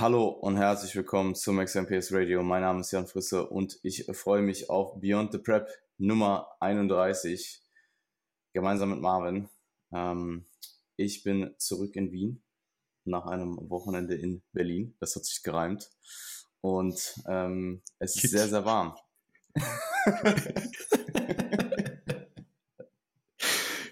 Hallo und herzlich willkommen zum XMPS Radio. Mein Name ist Jan Frisse und ich freue mich auf Beyond the Prep Nummer 31 gemeinsam mit Marvin. Ähm, ich bin zurück in Wien nach einem Wochenende in Berlin. Das hat sich gereimt. Und ähm, es ist sehr, sehr warm.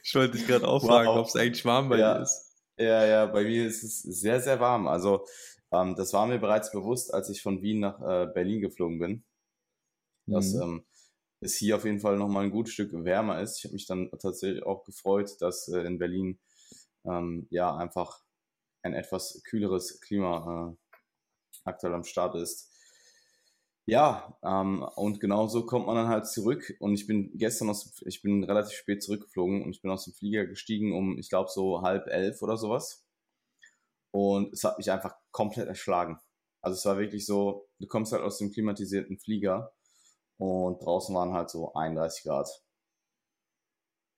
ich wollte dich gerade auch fragen, wow. ob es eigentlich warm bei ja. dir ist. Ja, ja, bei mir ist es sehr, sehr warm. Also ähm, das war mir bereits bewusst, als ich von Wien nach äh, Berlin geflogen bin. Dass mhm. ähm, es hier auf jeden Fall nochmal ein gutes Stück wärmer ist. Ich habe mich dann tatsächlich auch gefreut, dass äh, in Berlin ähm, ja einfach ein etwas kühleres Klima äh, aktuell am Start ist. Ja, ähm, und genauso kommt man dann halt zurück. Und ich bin gestern aus, ich bin relativ spät zurückgeflogen und ich bin aus dem Flieger gestiegen um, ich glaube, so halb elf oder sowas. Und es hat mich einfach komplett erschlagen. Also es war wirklich so, du kommst halt aus dem klimatisierten Flieger und draußen waren halt so 31 Grad.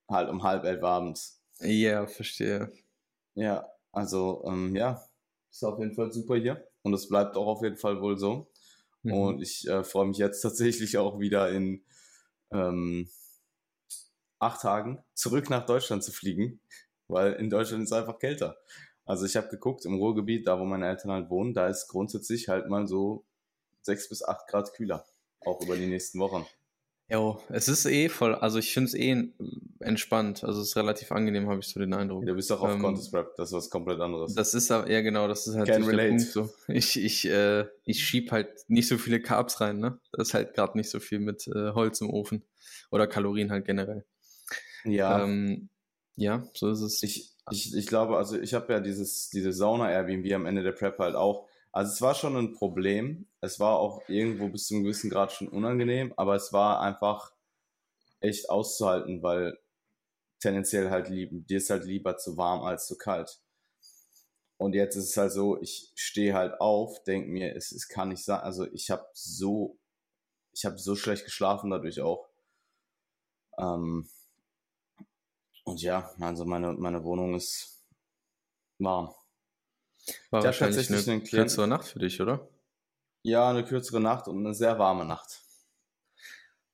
Halt um halb elf abends. Ja, verstehe. Ja, also ähm, ja, ist auf jeden Fall super hier und es bleibt auch auf jeden Fall wohl so. Mhm. Und ich äh, freue mich jetzt tatsächlich auch wieder in ähm, acht Tagen zurück nach Deutschland zu fliegen, weil in Deutschland ist es einfach kälter. Also ich habe geguckt, im Ruhrgebiet, da wo meine Eltern halt wohnen, da ist grundsätzlich halt mal so sechs bis acht Grad kühler, auch über die nächsten Wochen. Jo, es ist eh voll, also ich finde es eh entspannt, also es ist relativ angenehm, habe ich so den Eindruck. Du bist auch auf ähm, Contest Prep, das ist was komplett anderes. Das ist ja genau, das ist halt Can relate. Punkt so. Ich, ich, äh, ich schieb halt nicht so viele Carbs rein, ne? Das ist halt gerade nicht so viel mit äh, Holz im Ofen oder Kalorien halt generell. Ja. Ähm, ja, so ist es. Ich, ich, ich glaube, also ich habe ja dieses, diese Sauna-Airbnb am Ende der Prep halt auch. Also es war schon ein Problem. Es war auch irgendwo bis zu einem gewissen Grad schon unangenehm, aber es war einfach echt auszuhalten, weil tendenziell halt lieb, dir ist halt lieber zu warm als zu kalt. Und jetzt ist es halt so, ich stehe halt auf, denke mir, es, es kann nicht sein, also ich habe so, ich habe so schlecht geschlafen dadurch auch. Ähm, und ja, also meine, meine Wohnung ist warm. War ich wahrscheinlich eine, eine kürzere Nacht für dich, oder? Ja, eine kürzere Nacht und eine sehr warme Nacht.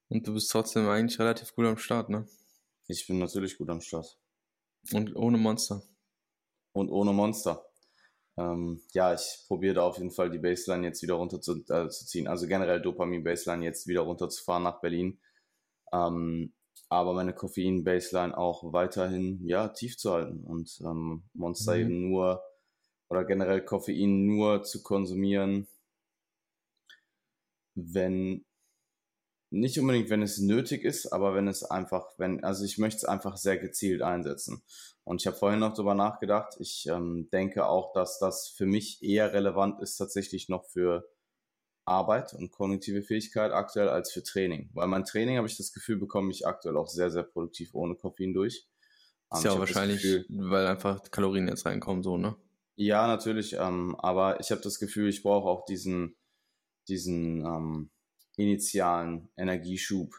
Und du bist trotzdem eigentlich relativ gut am Start, ne? Ich bin natürlich gut am Start. Und ohne Monster. Und ohne Monster. Ähm, ja, ich probiere da auf jeden Fall die Baseline jetzt wieder runter zu, äh, zu ziehen. Also generell Dopamin-Baseline jetzt wieder runterzufahren nach Berlin. Ähm, aber meine Koffein-Baseline auch weiterhin ja, tief zu halten und ähm, Monster mhm. eben nur oder generell Koffein nur zu konsumieren, wenn nicht unbedingt, wenn es nötig ist, aber wenn es einfach, wenn, also ich möchte es einfach sehr gezielt einsetzen. Und ich habe vorhin noch darüber nachgedacht. Ich ähm, denke auch, dass das für mich eher relevant ist, tatsächlich noch für Arbeit und kognitive Fähigkeit aktuell als für Training. Weil mein Training habe ich das Gefühl, bekomme ich aktuell auch sehr, sehr produktiv ohne Koffein durch. Ist ja auch wahrscheinlich, Gefühl, weil einfach Kalorien jetzt reinkommen, so, ne? Ja, natürlich. Ähm, aber ich habe das Gefühl, ich brauche auch diesen, diesen ähm, initialen Energieschub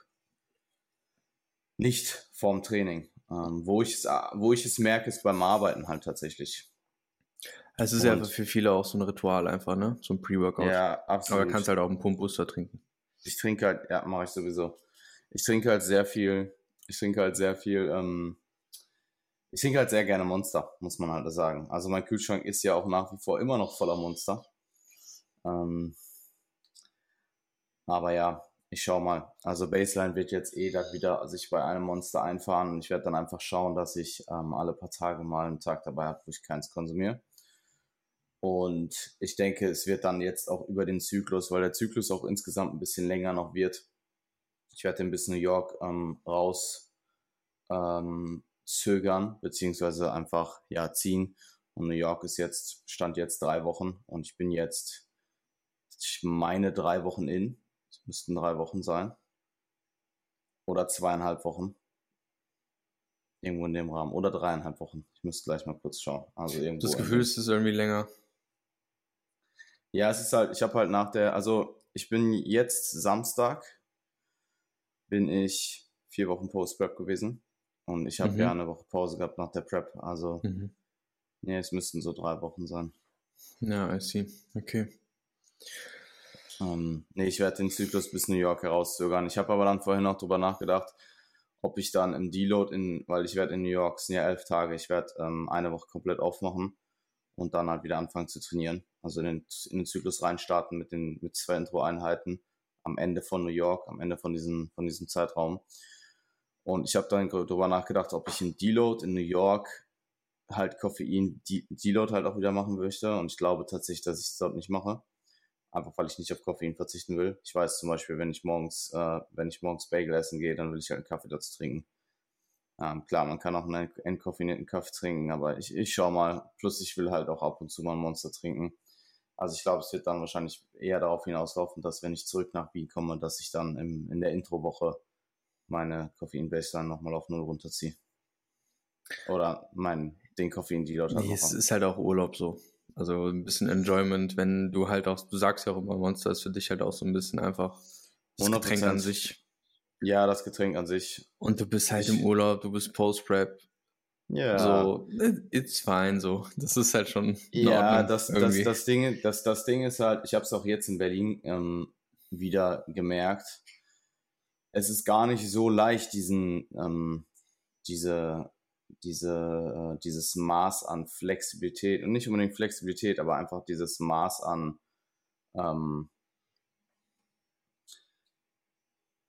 nicht vorm Training. Ähm, wo, ich es, wo ich es merke, ist beim Arbeiten halt tatsächlich. Es ist ja für viele auch so ein Ritual einfach, ne? So ein Pre-Workout. Ja, absolut. Aber kannst halt auch einen Pump-Booster trinken. Ich trinke halt, ja, mache ich sowieso. Ich trinke halt sehr viel, ich trinke halt sehr viel, ähm, ich trinke halt sehr gerne Monster, muss man halt sagen. Also mein Kühlschrank ist ja auch nach wie vor immer noch voller Monster. Ähm, aber ja, ich schau mal. Also Baseline wird jetzt eh da wieder sich bei einem Monster einfahren und ich werde dann einfach schauen, dass ich ähm, alle paar Tage mal einen Tag dabei habe, wo ich keins konsumiere. Und ich denke, es wird dann jetzt auch über den Zyklus, weil der Zyklus auch insgesamt ein bisschen länger noch wird. Ich werde den bis New York ähm, raus ähm, zögern, beziehungsweise einfach ja ziehen. Und New York ist jetzt, stand jetzt drei Wochen und ich bin jetzt, ich meine drei Wochen in. Es müssten drei Wochen sein. Oder zweieinhalb Wochen. Irgendwo in dem Rahmen. Oder dreieinhalb Wochen. Ich müsste gleich mal kurz schauen. Also irgendwo das Gefühl ist es irgendwie länger. Ja, es ist halt, ich habe halt nach der, also ich bin jetzt Samstag, bin ich vier Wochen Post-Prep gewesen und ich habe mhm. ja eine Woche Pause gehabt nach der Prep, also mhm. nee, es müssten so drei Wochen sein. Ja, I see. Okay. Ähm, nee, ich werde den Zyklus bis New York herauszögern. Ich habe aber dann vorhin noch drüber nachgedacht, ob ich dann im Deload in, weil ich werde in New York, es sind ja elf Tage, ich werde ähm, eine Woche komplett aufmachen und dann halt wieder anfangen zu trainieren. Also in den, in den Zyklus reinstarten mit den mit zwei Intro-Einheiten am Ende von New York, am Ende von diesem, von diesem Zeitraum. Und ich habe dann darüber nachgedacht, ob ich im Deload in New York halt Koffein Deload halt auch wieder machen möchte. Und ich glaube tatsächlich, dass ich es dort nicht mache. Einfach weil ich nicht auf Koffein verzichten will. Ich weiß zum Beispiel, wenn ich morgens, äh, wenn ich morgens Bagel essen gehe, dann will ich halt einen Kaffee dazu trinken. Ähm, klar, man kann auch einen entkoffinierten Kaffee trinken, aber ich, ich schau mal. Plus ich will halt auch ab und zu mal ein Monster trinken. Also ich glaube, es wird dann wahrscheinlich eher darauf hinauslaufen, dass wenn ich zurück nach Wien komme, dass ich dann im, in der Introwoche meine Koffein-Baseline nochmal auf Null runterziehe. Oder mein, den Koffein, die dort nee, es ist halt auch Urlaub so. Also ein bisschen Enjoyment, wenn du halt auch, du sagst ja auch immer, Monster ist für dich halt auch so ein bisschen einfach das 100%. Getränk an sich. Ja, das Getränk an sich. Und du bist halt ich, im Urlaub, du bist Post-Prep, ja. So, it's fine, so. Das ist halt schon. Ja, das, das, das, Ding, das, das Ding ist halt, ich habe es auch jetzt in Berlin ähm, wieder gemerkt. Es ist gar nicht so leicht, diesen, ähm, diese, diese, äh, dieses Maß an Flexibilität und nicht unbedingt Flexibilität, aber einfach dieses Maß an ähm,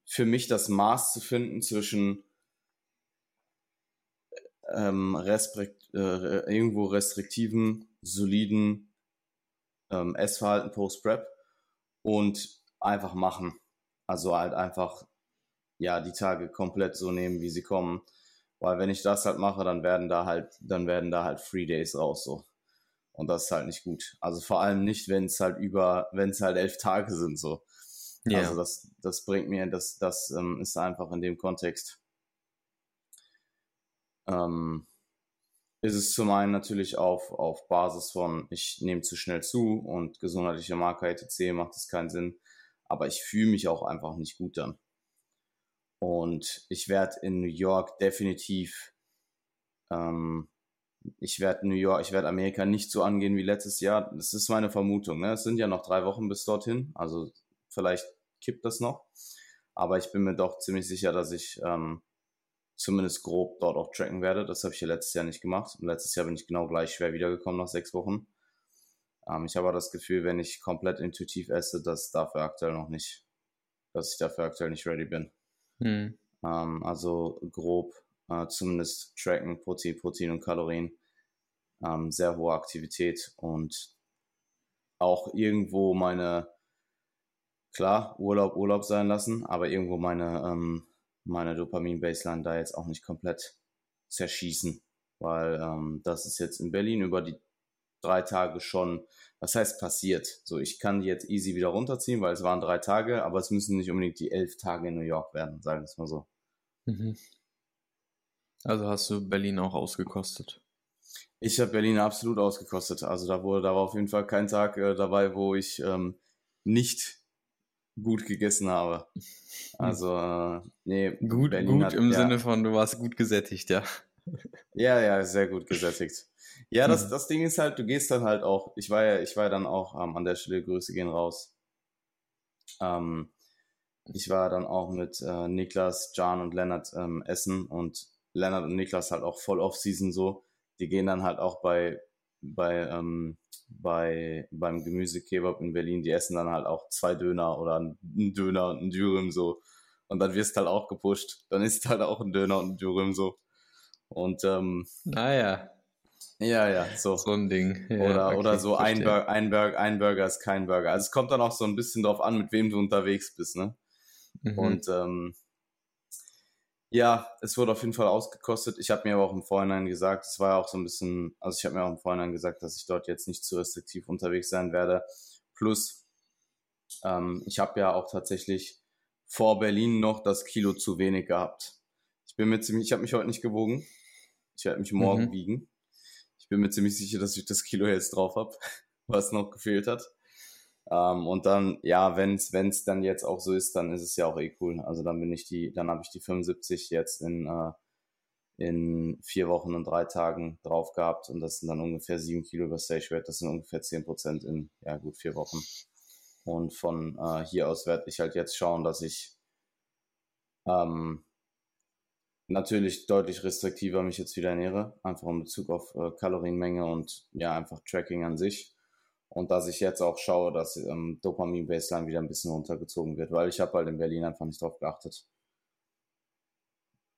für mich das Maß zu finden zwischen ähm, restrikt, äh, irgendwo restriktiven, soliden ähm, Essverhalten post-Prep und einfach machen. Also halt einfach, ja, die Tage komplett so nehmen, wie sie kommen. Weil wenn ich das halt mache, dann werden da halt, dann werden da halt Free Days raus, so. Und das ist halt nicht gut. Also vor allem nicht, wenn es halt über, wenn es halt elf Tage sind, so. Yeah. Also das, das bringt mir, das, das ähm, ist einfach in dem Kontext ähm, ist es zum einen natürlich auf, auf Basis von, ich nehme zu schnell zu und gesundheitliche Marker etc. macht es keinen Sinn. Aber ich fühle mich auch einfach nicht gut dann. Und ich werde in New York definitiv, ähm, ich werde New York, ich werde Amerika nicht so angehen wie letztes Jahr. Das ist meine Vermutung. Ne? Es sind ja noch drei Wochen bis dorthin. Also vielleicht kippt das noch. Aber ich bin mir doch ziemlich sicher, dass ich ähm, zumindest grob dort auch tracken werde. Das habe ich ja letztes Jahr nicht gemacht. Und letztes Jahr bin ich genau gleich schwer wiedergekommen nach sechs Wochen. Ähm, ich habe aber das Gefühl, wenn ich komplett intuitiv esse, dass dafür aktuell noch nicht, dass ich dafür aktuell nicht ready bin. Hm. Ähm, also grob äh, zumindest tracken, Protein, Protein und Kalorien. Ähm, sehr hohe Aktivität und auch irgendwo meine, klar, Urlaub, Urlaub sein lassen, aber irgendwo meine ähm, meine Dopamin-Baseline da jetzt auch nicht komplett zerschießen, weil ähm, das ist jetzt in Berlin über die drei Tage schon, was heißt passiert? So, ich kann die jetzt easy wieder runterziehen, weil es waren drei Tage, aber es müssen nicht unbedingt die elf Tage in New York werden, sagen wir es mal so. Mhm. Also hast du Berlin auch ausgekostet? Ich habe Berlin absolut ausgekostet. Also da wurde da war auf jeden Fall kein Tag äh, dabei, wo ich ähm, nicht gut gegessen habe. Also, äh, nee. Gut, Berlin gut hat, im ja. Sinne von, du warst gut gesättigt, ja. Ja, ja, sehr gut gesättigt. Ja, das, mhm. das Ding ist halt, du gehst dann halt auch, ich war ja, ich war ja dann auch ähm, an der Stelle, Grüße gehen raus. Ähm, ich war dann auch mit äh, Niklas, Jan und Lennart ähm, essen und Lennart und Niklas halt auch voll Off-Season so. Die gehen dann halt auch bei, bei ähm, bei, beim Gemüsekebab in Berlin, die essen dann halt auch zwei Döner oder einen Döner und einen Dürüm so. Und dann wirst du halt auch gepusht. Dann isst halt auch ein Döner und ein Dürüm so. Und ähm, naja. Ja, ja, so. So ein Ding. Ja, oder, okay, oder so ein Burger, ein, Burger, ein Burger ist kein Burger. Also es kommt dann auch so ein bisschen drauf an, mit wem du unterwegs bist, ne? Mhm. Und ähm, ja, es wurde auf jeden Fall ausgekostet. Ich habe mir aber auch im Vorhinein gesagt, es war ja auch so ein bisschen, also ich habe mir auch im Vorhinein gesagt, dass ich dort jetzt nicht zu restriktiv unterwegs sein werde. Plus, ähm, ich habe ja auch tatsächlich vor Berlin noch das Kilo zu wenig gehabt. Ich bin mir ziemlich, ich habe mich heute nicht gewogen. Ich werde mich morgen mhm. wiegen. Ich bin mir ziemlich sicher, dass ich das Kilo jetzt drauf habe, was noch gefehlt hat. Ähm, und dann, ja, wenn es dann jetzt auch so ist, dann ist es ja auch eh cool. Also dann bin ich die, dann habe ich die 75 jetzt in, äh, in vier Wochen und drei Tagen drauf gehabt und das sind dann ungefähr sieben Kilo über Stage Weight, das sind ungefähr zehn Prozent in, ja gut, vier Wochen. Und von äh, hier aus werde ich halt jetzt schauen, dass ich ähm, natürlich deutlich restriktiver mich jetzt wieder ernähre, einfach in Bezug auf äh, Kalorienmenge und ja, einfach Tracking an sich. Und dass ich jetzt auch schaue, dass ähm, Dopamin-Baseline wieder ein bisschen runtergezogen wird, weil ich habe halt in Berlin einfach nicht drauf geachtet.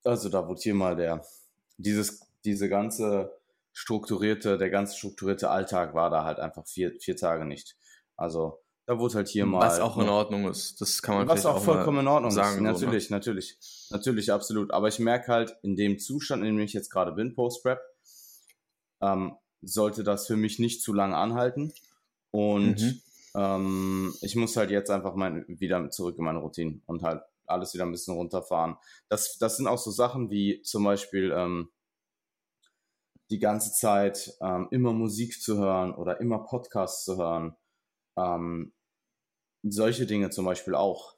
Also da wurde hier mal der, dieses, diese ganze strukturierte, der ganze strukturierte Alltag war da halt einfach vier, vier Tage nicht. Also da wurde halt hier mal. Was auch in Ordnung ist, das kann man Was auch, auch vollkommen in Ordnung sagen, ist. Natürlich, so, ne? natürlich, natürlich, absolut. Aber ich merke halt, in dem Zustand, in dem ich jetzt gerade bin, Post-Prep, ähm, sollte das für mich nicht zu lange anhalten. Und mhm. ähm, ich muss halt jetzt einfach mein, wieder zurück in meine Routine und halt alles wieder ein bisschen runterfahren. Das, das sind auch so Sachen wie zum Beispiel ähm, die ganze Zeit ähm, immer Musik zu hören oder immer Podcasts zu hören. Ähm, solche Dinge zum Beispiel auch,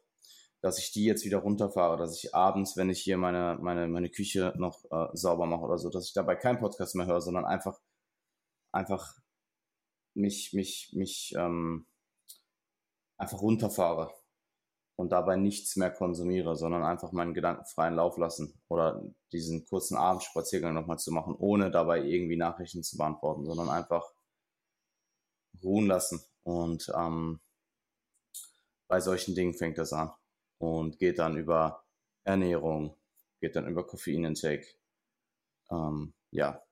dass ich die jetzt wieder runterfahre, dass ich abends, wenn ich hier meine, meine, meine Küche noch äh, sauber mache oder so, dass ich dabei keinen Podcast mehr höre, sondern einfach, einfach mich, mich, mich ähm, einfach runterfahre und dabei nichts mehr konsumiere, sondern einfach meinen Gedanken freien Lauf lassen oder diesen kurzen Abendspaziergang nochmal zu machen, ohne dabei irgendwie Nachrichten zu beantworten, sondern einfach ruhen lassen. Und ähm, bei solchen Dingen fängt das an und geht dann über Ernährung, geht dann über Koffeinintake. Ähm, ja.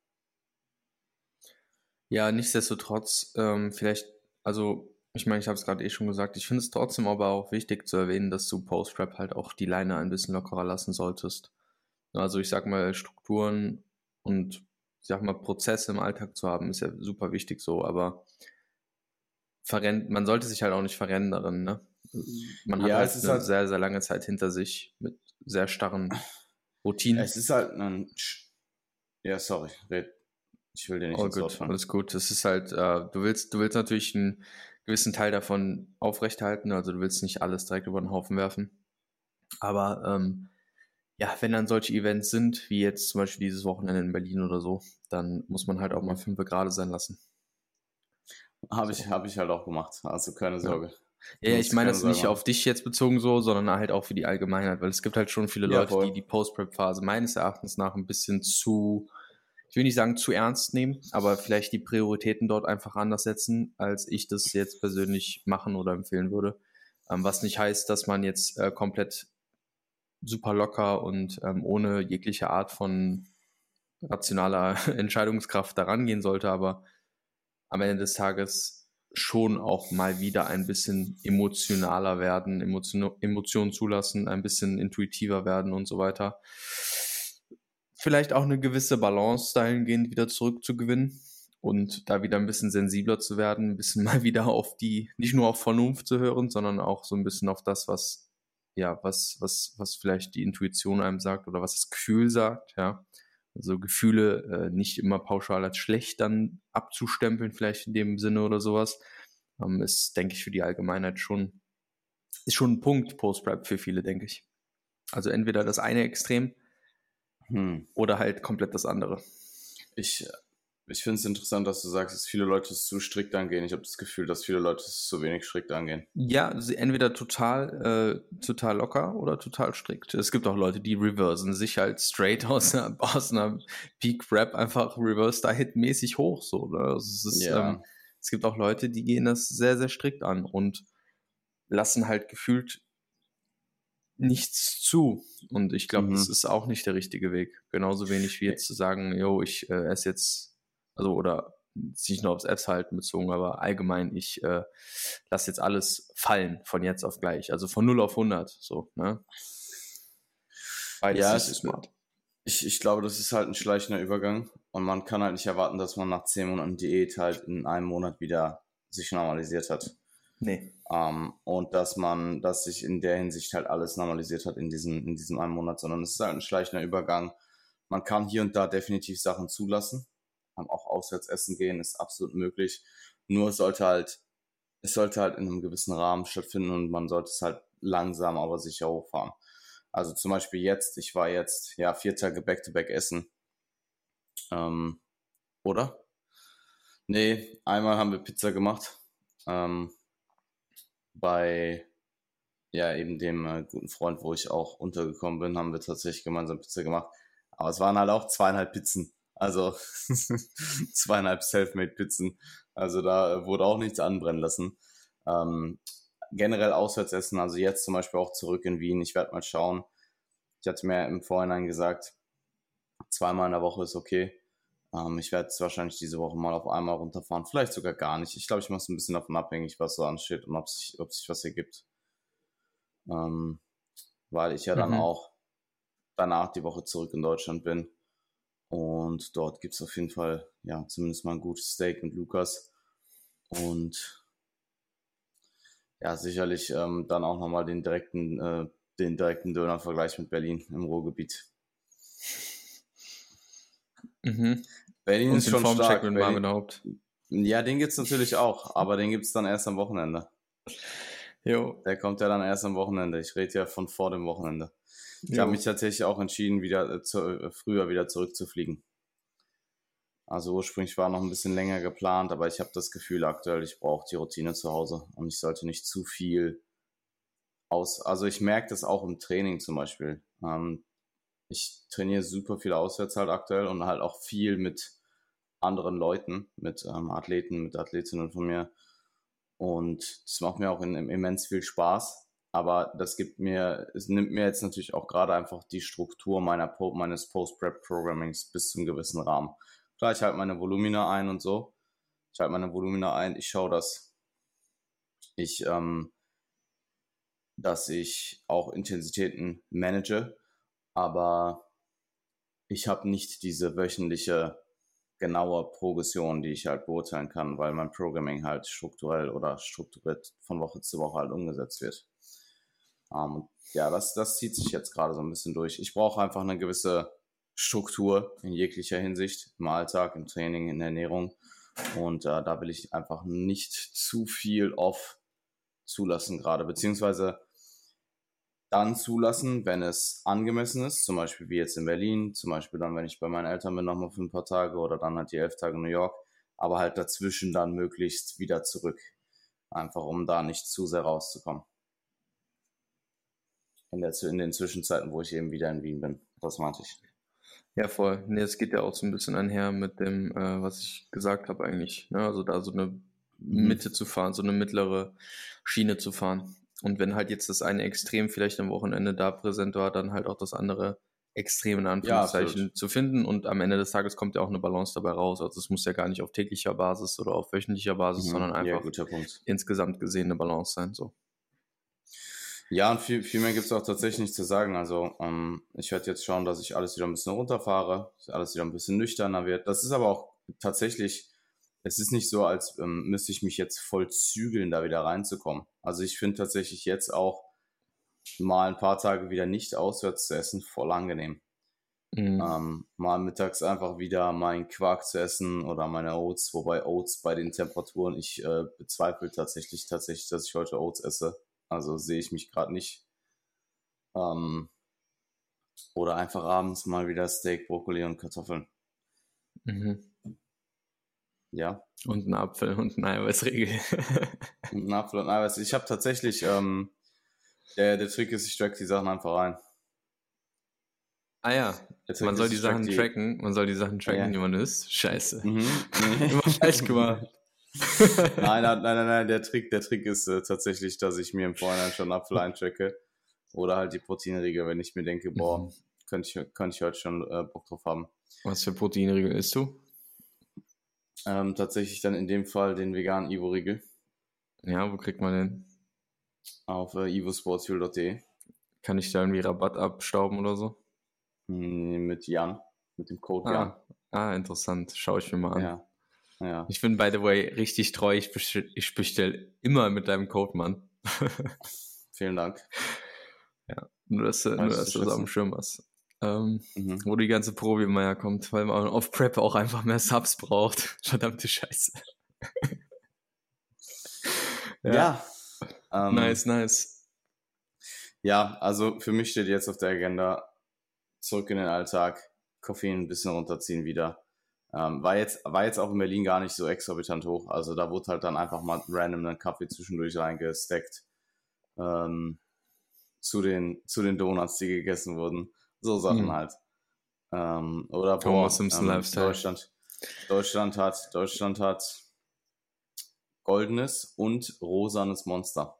Ja, nichtsdestotrotz, ähm, vielleicht, also ich meine, ich habe es gerade eh schon gesagt, ich finde es trotzdem aber auch wichtig zu erwähnen, dass du Post-Rap halt auch die Leine ein bisschen lockerer lassen solltest. Also ich sag mal, Strukturen und ich sag mal, Prozesse im Alltag zu haben, ist ja super wichtig so, aber man sollte sich halt auch nicht verrennen ne? Man hat ja, halt eine halt sehr, sehr lange Zeit hinter sich mit sehr starren Routinen. Es ist halt ein. Ja, sorry, red. Ich will dir nicht oh, gut, Alles gut. Es ist halt, äh, du willst, du willst natürlich ein gewissen Teil davon aufrechthalten. Also du willst nicht alles direkt über den Haufen werfen. Aber ähm, ja, wenn dann solche Events sind, wie jetzt zum Beispiel dieses Wochenende in Berlin oder so, dann muss man halt auch mal fünf gerade sein lassen. Habe ich, hab ich halt auch gemacht, also keine Sorge. Ja, ja ich meine das nicht auf dich jetzt bezogen so, sondern halt auch für die Allgemeinheit, weil es gibt halt schon viele ja, Leute, voll. die die Post-Prep-Phase meines Erachtens nach ein bisschen zu ich will nicht sagen zu ernst nehmen, aber vielleicht die Prioritäten dort einfach anders setzen, als ich das jetzt persönlich machen oder empfehlen würde. Ähm, was nicht heißt, dass man jetzt äh, komplett super locker und ähm, ohne jegliche Art von rationaler Entscheidungskraft daran gehen sollte, aber am Ende des Tages schon auch mal wieder ein bisschen emotionaler werden, Emotion, Emotionen zulassen, ein bisschen intuitiver werden und so weiter vielleicht auch eine gewisse Balance dahingehend wieder zurückzugewinnen und da wieder ein bisschen sensibler zu werden, ein bisschen mal wieder auf die, nicht nur auf Vernunft zu hören, sondern auch so ein bisschen auf das, was, ja, was, was, was vielleicht die Intuition einem sagt oder was das Gefühl sagt, ja. Also Gefühle äh, nicht immer pauschal als schlecht dann abzustempeln, vielleicht in dem Sinne oder sowas, ähm, ist, denke ich, für die Allgemeinheit schon, ist schon ein Punkt Post-Prep für viele, denke ich. Also entweder das eine Extrem hm. Oder halt komplett das andere. Ich, ich finde es interessant, dass du sagst, dass viele Leute es zu strikt angehen. Ich habe das Gefühl, dass viele Leute es zu wenig strikt angehen. Ja, sie entweder total, äh, total locker oder total strikt. Es gibt auch Leute, die reversen sich halt straight aus einer, aus einer Peak Rap einfach reverse Diet mäßig hoch. So, ne? also es, ist, ja. ähm, es gibt auch Leute, die gehen das sehr, sehr strikt an und lassen halt gefühlt nichts zu. Und ich glaube, mhm. das ist auch nicht der richtige Weg. Genauso wenig wie jetzt zu sagen, yo, ich äh, esse jetzt, also oder nicht nur aufs Apps-Halten bezogen, aber allgemein, ich äh, lasse jetzt alles fallen von jetzt auf gleich. Also von 0 auf 100, so, ne? Beides ja, ist smart. Ich, ich glaube, das ist halt ein schleichender Übergang und man kann halt nicht erwarten, dass man nach 10 Monaten Diät halt in einem Monat wieder sich normalisiert hat. Nee. Ähm, und dass man, dass sich in der Hinsicht halt alles normalisiert hat in diesem, in diesem einen Monat, sondern es ist halt ein schleichender Übergang. Man kann hier und da definitiv Sachen zulassen. Auch auswärts essen gehen ist absolut möglich. Nur sollte halt, es sollte halt in einem gewissen Rahmen stattfinden und man sollte es halt langsam, aber sicher hochfahren. Also zum Beispiel jetzt, ich war jetzt, ja, vier Tage Back-to-Back -back essen Ähm, oder? Nee, einmal haben wir Pizza gemacht. Ähm, bei ja, eben dem äh, guten Freund, wo ich auch untergekommen bin, haben wir tatsächlich gemeinsam Pizza gemacht. Aber es waren halt auch zweieinhalb Pizzen. Also zweieinhalb Selfmade Pizzen. Also da wurde auch nichts anbrennen lassen. Ähm, generell Auswärtsessen, also jetzt zum Beispiel auch zurück in Wien. Ich werde mal schauen. Ich hatte mir im Vorhinein gesagt, zweimal in der Woche ist okay. Ähm, ich werde es wahrscheinlich diese Woche mal auf einmal runterfahren. Vielleicht sogar gar nicht. Ich glaube, ich mache es ein bisschen davon abhängig, was so ansteht und ob sich, ob sich was ergibt. Ähm, weil ich ja dann mhm. auch danach die Woche zurück in Deutschland bin. Und dort gibt es auf jeden Fall, ja, zumindest mal ein gutes Steak mit Lukas. Und ja, sicherlich ähm, dann auch nochmal den direkten, äh, den direkten Döner-Vergleich mit Berlin im Ruhrgebiet. Mhm. Berlin Und ist schon stark. Mit Berlin, Haupt. Ja, den gibt es natürlich auch, aber den gibt es dann erst am Wochenende. Jo. Der kommt ja dann erst am Wochenende. Ich rede ja von vor dem Wochenende. Ich habe mich tatsächlich auch entschieden, wieder äh, zu, äh, früher wieder zurückzufliegen. Also ursprünglich war noch ein bisschen länger geplant, aber ich habe das Gefühl aktuell, ich brauche die Routine zu Hause und ich sollte nicht zu viel aus. Also ich merke das auch im Training zum Beispiel. Ähm, ich trainiere super viel auswärts halt aktuell und halt auch viel mit anderen Leuten, mit ähm, Athleten, mit Athletinnen von mir. Und das macht mir auch in, in, immens viel Spaß. Aber das gibt mir, es nimmt mir jetzt natürlich auch gerade einfach die Struktur meiner, meines Post-Prep-Programmings bis zum gewissen Rahmen. Klar, ich halte meine Volumina ein und so. Ich halte meine Volumina ein. Ich schaue, dass ich, ähm, dass ich auch Intensitäten manage aber ich habe nicht diese wöchentliche genaue Progression, die ich halt beurteilen kann, weil mein Programming halt strukturell oder strukturiert von Woche zu Woche halt umgesetzt wird. Ähm, ja, das, das zieht sich jetzt gerade so ein bisschen durch. Ich brauche einfach eine gewisse Struktur in jeglicher Hinsicht, im Alltag, im Training, in der Ernährung. Und äh, da will ich einfach nicht zu viel off zulassen gerade, beziehungsweise dann zulassen, wenn es angemessen ist, zum Beispiel wie jetzt in Berlin, zum Beispiel dann, wenn ich bei meinen Eltern bin, nochmal für ein paar Tage oder dann halt die elf Tage in New York, aber halt dazwischen dann möglichst wieder zurück. Einfach um da nicht zu sehr rauszukommen. In, der, in den Zwischenzeiten, wo ich eben wieder in Wien bin. Das meinte ich. Ja, voll. Nee, es geht ja auch so ein bisschen einher mit dem, äh, was ich gesagt habe eigentlich. Ne? Also da so eine mhm. Mitte zu fahren, so eine mittlere Schiene zu fahren. Und wenn halt jetzt das eine Extrem vielleicht am Wochenende da präsent war, dann halt auch das andere Extrem in Anführungszeichen ja, zu finden. Und am Ende des Tages kommt ja auch eine Balance dabei raus. Also es muss ja gar nicht auf täglicher Basis oder auf wöchentlicher Basis, mhm. sondern einfach ja, insgesamt gesehen eine Balance sein. So. Ja, und viel, viel mehr gibt es auch tatsächlich nicht zu sagen. Also ähm, ich werde jetzt schauen, dass ich alles wieder ein bisschen runterfahre, dass alles wieder ein bisschen nüchterner wird. Das ist aber auch tatsächlich es ist nicht so, als ähm, müsste ich mich jetzt voll zügeln, da wieder reinzukommen. Also ich finde tatsächlich jetzt auch mal ein paar Tage wieder nicht auswärts zu essen voll angenehm. Mhm. Ähm, mal mittags einfach wieder meinen Quark zu essen oder meine Oats, wobei Oats bei den Temperaturen, ich äh, bezweifle tatsächlich, tatsächlich, dass ich heute Oats esse. Also sehe ich mich gerade nicht. Ähm, oder einfach abends mal wieder Steak, Brokkoli und Kartoffeln. Mhm. Ja. Und ein Apfel und ein Eiweißriegel. und ein Apfel und ein Eiweiß. Ich habe tatsächlich, ähm, der, der Trick ist, ich track die Sachen einfach rein. Ah ja, man soll die Sachen die... tracken, man soll die Sachen tracken, ja. die man isst. Scheiße. Mhm. Immer falsch gemacht. nein, nein, nein, nein, der Trick, der Trick ist äh, tatsächlich, dass ich mir im Vorhinein schon Apfel eintracke. Oder halt die Proteinriegel, wenn ich mir denke, boah, mhm. könnte ich, könnte ich heute schon äh, Bock drauf haben. Was für Proteinriegel isst du? Ähm, tatsächlich dann in dem Fall den veganen Ivo-Riegel. Ja, wo kriegt man den? Auf äh, ivosportsfuel.de. Kann ich da irgendwie Rabatt abstauben oder so? Hm, mit Jan, mit dem Code ah, Jan. Ah, interessant. Schaue ich mir mal an. Ja. ja. Ich bin, by the way, richtig treu. Ich bestelle ich bestell immer mit deinem Code, Mann. Vielen Dank. Ja, nur dass, nur, dass du das dem Schirm hast ähm, mhm. wo die ganze Probe immer kommt, weil man auf Prep auch einfach mehr Subs braucht. Verdammte Scheiße. ja. ja ähm, nice, nice. Ja, also für mich steht jetzt auf der Agenda zurück in den Alltag, Koffein ein bisschen runterziehen wieder. Ähm, war, jetzt, war jetzt auch in Berlin gar nicht so exorbitant hoch. Also da wurde halt dann einfach mal random ein Kaffee zwischendurch reingesteckt. Ähm, zu, den, zu den Donuts, die gegessen wurden. So Sachen mhm. halt. Ähm, oder boah, Simpson ähm, Lifestyle. Deutschland, Deutschland hat, Deutschland hat goldenes und rosanes Monster.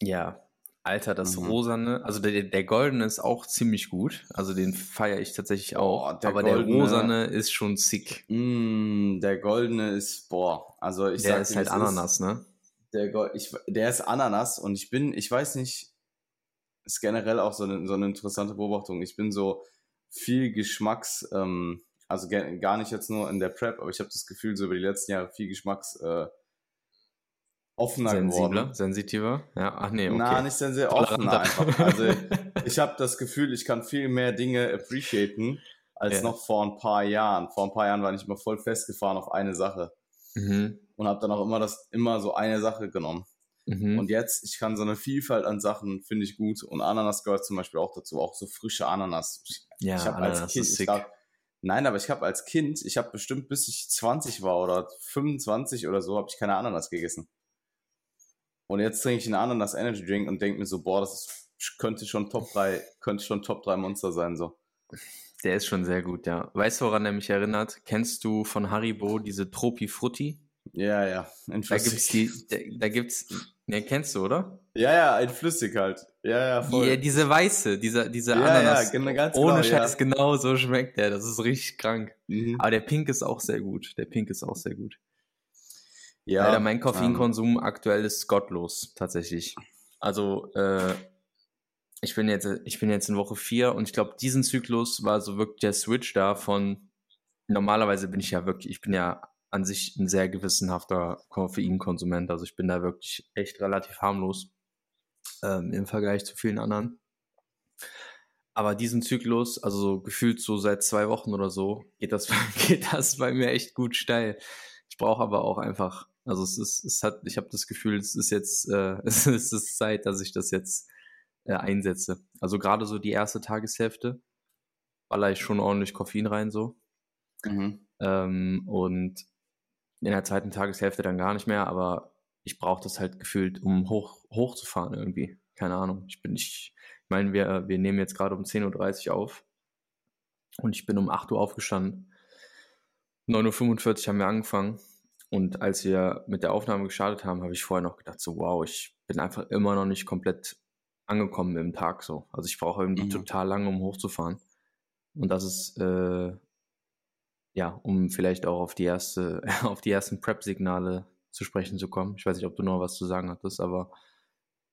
Ja, Alter, das mhm. rosane, also der, der goldene ist auch ziemlich gut. Also den feiere ich tatsächlich auch. Oh, der aber goldene, der rosane ist schon sick. Mm, der goldene ist, boah, also ich der sag ist halt Ananas, ist, ne? Der, ich, der ist Ananas und ich bin, ich weiß nicht, ist generell auch so eine, so eine interessante Beobachtung. Ich bin so viel Geschmacks, ähm, also gar nicht jetzt nur in der Prep, aber ich habe das Gefühl, so über die letzten Jahre viel Geschmacks äh, offener Sensibler, geworden. sensitiver? Ja, ach nee, okay. Na, nicht sensibel, offener einfach. Also ich habe das Gefühl, ich kann viel mehr Dinge appreciaten als ja. noch vor ein paar Jahren. Vor ein paar Jahren war ich immer voll festgefahren auf eine Sache mhm. und habe dann auch immer das immer so eine Sache genommen. Mhm. Und jetzt, ich kann so eine Vielfalt an Sachen, finde ich gut. Und Ananas gehört zum Beispiel auch dazu, auch so frische Ananas. Ich, ja, ich habe als Kind, ich glaub, nein, aber ich habe als Kind, ich habe bestimmt bis ich 20 war oder 25 oder so, habe ich keine Ananas gegessen. Und jetzt trinke ich einen Ananas Energy Drink und denke mir so, boah, das ist, könnte schon Top 3, könnte schon Top 3 Monster sein, so. Der ist schon sehr gut, ja. Weißt du, woran er mich erinnert? Kennst du von Haribo diese Tropi Frutti? Ja, ja. Da gibt's die, da, da gibt's, ne, kennst du, oder? Ja, ja, ein Flüssig halt. Ja, ja, voll. Ja, diese weiße, diese, diese ja, Ananas. Ja, ganz Ohne genau, Scheiß, ja. genau so schmeckt der. Das ist richtig krank. Mhm. Aber der Pink ist auch sehr gut. Der Pink ist auch sehr gut. Ja. Leider mein Koffeinkonsum ähm, aktuell ist gottlos, tatsächlich. Also, äh, ich bin jetzt, ich bin jetzt in Woche 4 und ich glaube, diesen Zyklus war so wirklich der Switch da von, normalerweise bin ich ja wirklich, ich bin ja an sich ein sehr gewissenhafter Koffeinkonsument. Also ich bin da wirklich echt relativ harmlos ähm, im Vergleich zu vielen anderen. Aber diesen Zyklus, also so gefühlt so seit zwei Wochen oder so, geht das, geht das bei mir echt gut steil. Ich brauche aber auch einfach, also es ist, es hat, ich habe das Gefühl, es ist jetzt, äh, es ist Zeit, dass ich das jetzt äh, einsetze. Also gerade so die erste Tageshälfte baller ich schon ordentlich Koffein rein so. Mhm. Ähm, und in der zweiten Tageshälfte dann gar nicht mehr, aber ich brauche das halt gefühlt, um hoch, hochzufahren irgendwie. Keine Ahnung. Ich bin nicht, ich meine, wir, wir nehmen jetzt gerade um 10.30 Uhr auf und ich bin um 8 Uhr aufgestanden. 9.45 Uhr haben wir angefangen und als wir mit der Aufnahme gestartet haben, habe ich vorher noch gedacht, so wow, ich bin einfach immer noch nicht komplett angekommen im Tag so. Also ich brauche irgendwie mhm. total lange, um hochzufahren. Und das ist äh, ja, um vielleicht auch auf die erste, auf die ersten Prep-Signale zu sprechen zu kommen. Ich weiß nicht, ob du noch was zu sagen hattest, aber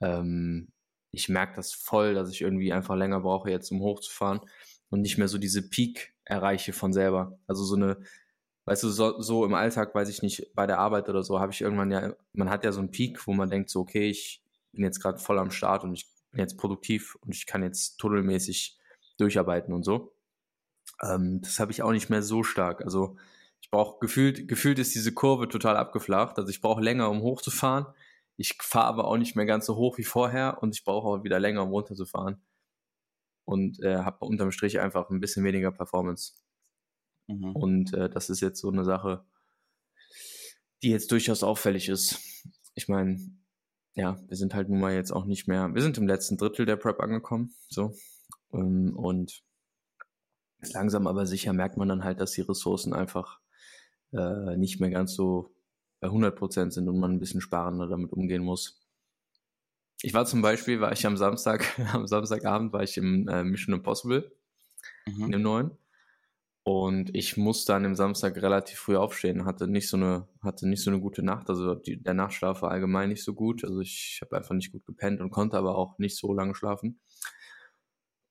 ähm, ich merke das voll, dass ich irgendwie einfach länger brauche, jetzt um hochzufahren und nicht mehr so diese Peak erreiche von selber. Also so eine, weißt du, so, so im Alltag, weiß ich nicht, bei der Arbeit oder so, habe ich irgendwann ja, man hat ja so einen Peak, wo man denkt so, okay, ich bin jetzt gerade voll am Start und ich bin jetzt produktiv und ich kann jetzt tunnelmäßig durcharbeiten und so. Ähm, das habe ich auch nicht mehr so stark. Also ich brauche gefühlt, gefühlt ist diese Kurve total abgeflacht. Also ich brauche länger, um hochzufahren. Ich fahre aber auch nicht mehr ganz so hoch wie vorher und ich brauche auch wieder länger, um runterzufahren. Und äh, habe unterm Strich einfach ein bisschen weniger Performance. Mhm. Und äh, das ist jetzt so eine Sache, die jetzt durchaus auffällig ist. Ich meine, ja, wir sind halt nun mal jetzt auch nicht mehr, wir sind im letzten Drittel der Prep angekommen, so. Ähm, und langsam aber sicher merkt man dann halt, dass die Ressourcen einfach äh, nicht mehr ganz so bei 100 sind und man ein bisschen sparender damit umgehen muss. Ich war zum Beispiel, war ich am Samstag, am Samstagabend war ich im äh, Mission Impossible, mhm. in dem neuen. Und ich musste an dem Samstag relativ früh aufstehen, hatte nicht so eine, hatte nicht so eine gute Nacht. Also die, der Nachtschlaf war allgemein nicht so gut. Also ich habe einfach nicht gut gepennt und konnte aber auch nicht so lange schlafen.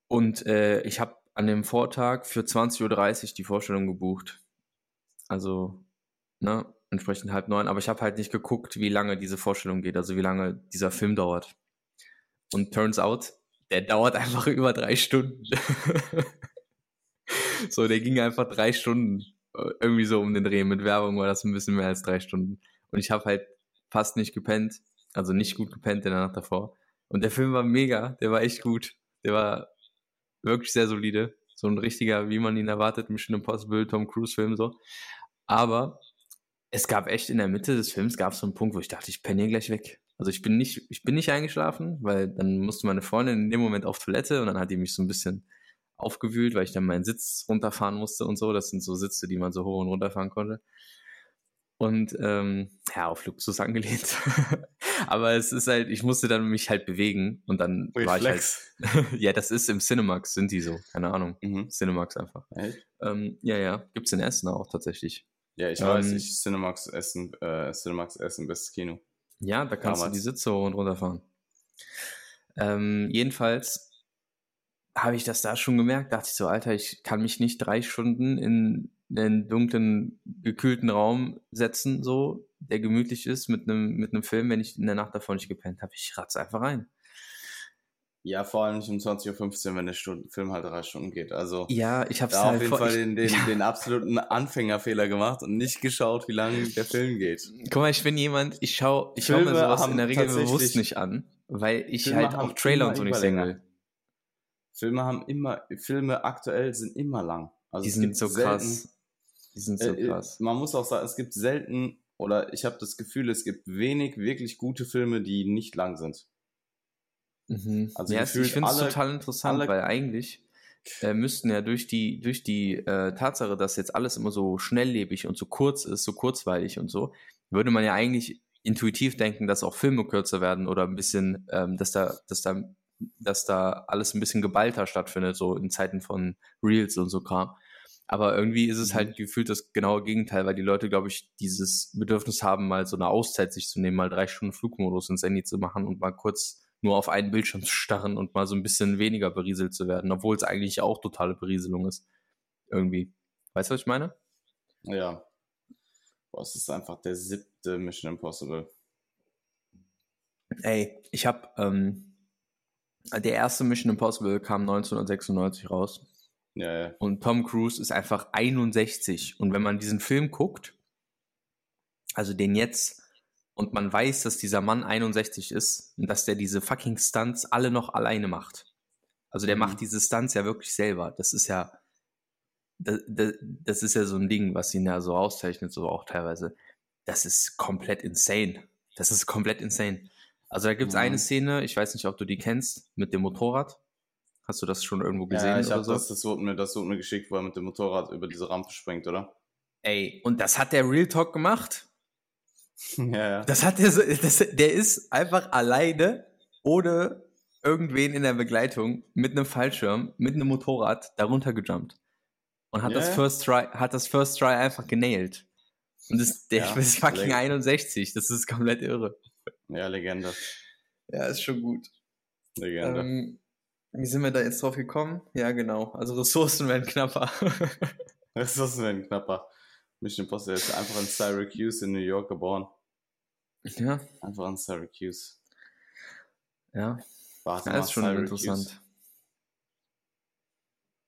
Und äh, ich habe an dem Vortag für 20.30 Uhr die Vorstellung gebucht. Also, ne, entsprechend halb neun. Aber ich habe halt nicht geguckt, wie lange diese Vorstellung geht, also wie lange dieser Film dauert. Und turns out, der dauert einfach über drei Stunden. so, der ging einfach drei Stunden. Äh, irgendwie so um den Dreh. Mit Werbung war das ein bisschen mehr als drei Stunden. Und ich habe halt fast nicht gepennt. Also nicht gut gepennt in der Nacht davor. Und der Film war mega. Der war echt gut. Der war wirklich sehr solide. So ein richtiger, wie man ihn erwartet, Mission Impossible, Tom Cruise-Film so. Aber es gab echt in der Mitte des Films gab es so einen Punkt, wo ich dachte, ich penne hier gleich weg. Also ich bin nicht, ich bin nicht eingeschlafen, weil dann musste meine Freundin in dem Moment auf Toilette und dann hat die mich so ein bisschen aufgewühlt, weil ich dann meinen Sitz runterfahren musste und so. Das sind so Sitze, die man so hoch und runter fahren konnte. Und ähm, ja, auf Luxus angelehnt. Aber es ist halt, ich musste dann mich halt bewegen und dann Reflex. war ich halt. ja, das ist im Cinemax, sind die so, keine Ahnung. Mhm. Cinemax einfach. Ähm, ja, ja, gibt's in Essen auch tatsächlich. Ja, ich ähm, weiß, ich Cinemax Essen, äh, Cinemax Essen, bestes Kino. Ja, da kannst Damals. du die Sitze hoch und runter fahren. Ähm, jedenfalls habe ich das da schon gemerkt, dachte ich so, Alter, ich kann mich nicht drei Stunden in einen dunklen, gekühlten Raum setzen, so, der gemütlich ist, mit einem, mit einem Film, wenn ich in der Nacht davon nicht gepennt habe. Ich ratze einfach rein. Ja, vor allem nicht um 20.15 Uhr, wenn der Stunde, Film halt drei Stunden geht. Also ja, ich habe halt auf jeden Fall den, den, ja. den, absoluten Anfängerfehler gemacht und nicht geschaut, wie lange der Film geht. Guck mal, ich bin jemand, ich schaue ich schau mir sowas in der Regel bewusst nicht an, weil ich Filme halt auch Trailer und so nicht sehen will. Filme haben immer, Filme aktuell sind immer lang. Also die sind so krass. Die sind so äh, äh, krass. Man muss auch sagen, es gibt selten, oder ich habe das Gefühl, es gibt wenig wirklich gute Filme, die nicht lang sind. Mhm. Also ja, ich finde es total interessant, weil eigentlich äh, müssten ja durch die, durch die äh, Tatsache, dass jetzt alles immer so schnelllebig und so kurz ist, so kurzweilig und so, würde man ja eigentlich intuitiv denken, dass auch Filme kürzer werden oder ein bisschen, ähm, dass da, dass da, dass da alles ein bisschen geballter stattfindet, so in Zeiten von Reels und so Kram. Aber irgendwie ist es halt mhm. gefühlt das genaue Gegenteil, weil die Leute, glaube ich, dieses Bedürfnis haben, mal so eine Auszeit sich zu nehmen, mal drei Stunden Flugmodus ins Handy zu machen und mal kurz nur auf einen Bildschirm zu starren und mal so ein bisschen weniger berieselt zu werden, obwohl es eigentlich auch totale Berieselung ist. Irgendwie. Weißt du, was ich meine? Ja. Boah, es ist einfach der siebte Mission Impossible. Ey, ich hab, ähm, der erste Mission Impossible kam 1996 raus. Ja, ja. Und Tom Cruise ist einfach 61. Und wenn man diesen Film guckt, also den jetzt, und man weiß, dass dieser Mann 61 ist und dass der diese fucking Stunts alle noch alleine macht. Also der mhm. macht diese Stunts ja wirklich selber. Das ist ja, das, das, das ist ja so ein Ding, was ihn ja so auszeichnet, so auch teilweise. Das ist komplett insane. Das ist komplett insane. Also da gibt es mhm. eine Szene, ich weiß nicht, ob du die kennst, mit dem Motorrad. Hast du das schon irgendwo gesehen? Ja, ich habe so? das, das wurde, mir, das wurde mir geschickt, wo er mit dem Motorrad über diese Rampe springt, oder? Ey, und das hat der Real Talk gemacht? ja, ja. Das hat der so, das, der ist einfach alleine, ohne irgendwen in der Begleitung, mit einem Fallschirm, mit einem Motorrad darunter gejumpt. Und hat yeah. das First Try, hat das First Try einfach genailt. Und das, der ja, ist fucking Legende. 61, das ist komplett irre. Ja, Legende. Ja, ist schon gut. Legende. Ähm, wie sind wir da jetzt drauf gekommen? Ja, genau. Also Ressourcen werden knapper. Ressourcen werden knapper. Mission Impossible ist einfach in Syracuse in New York geboren. Ja. Einfach in Syracuse. Ja. Warte das ist schon Syracuse. interessant.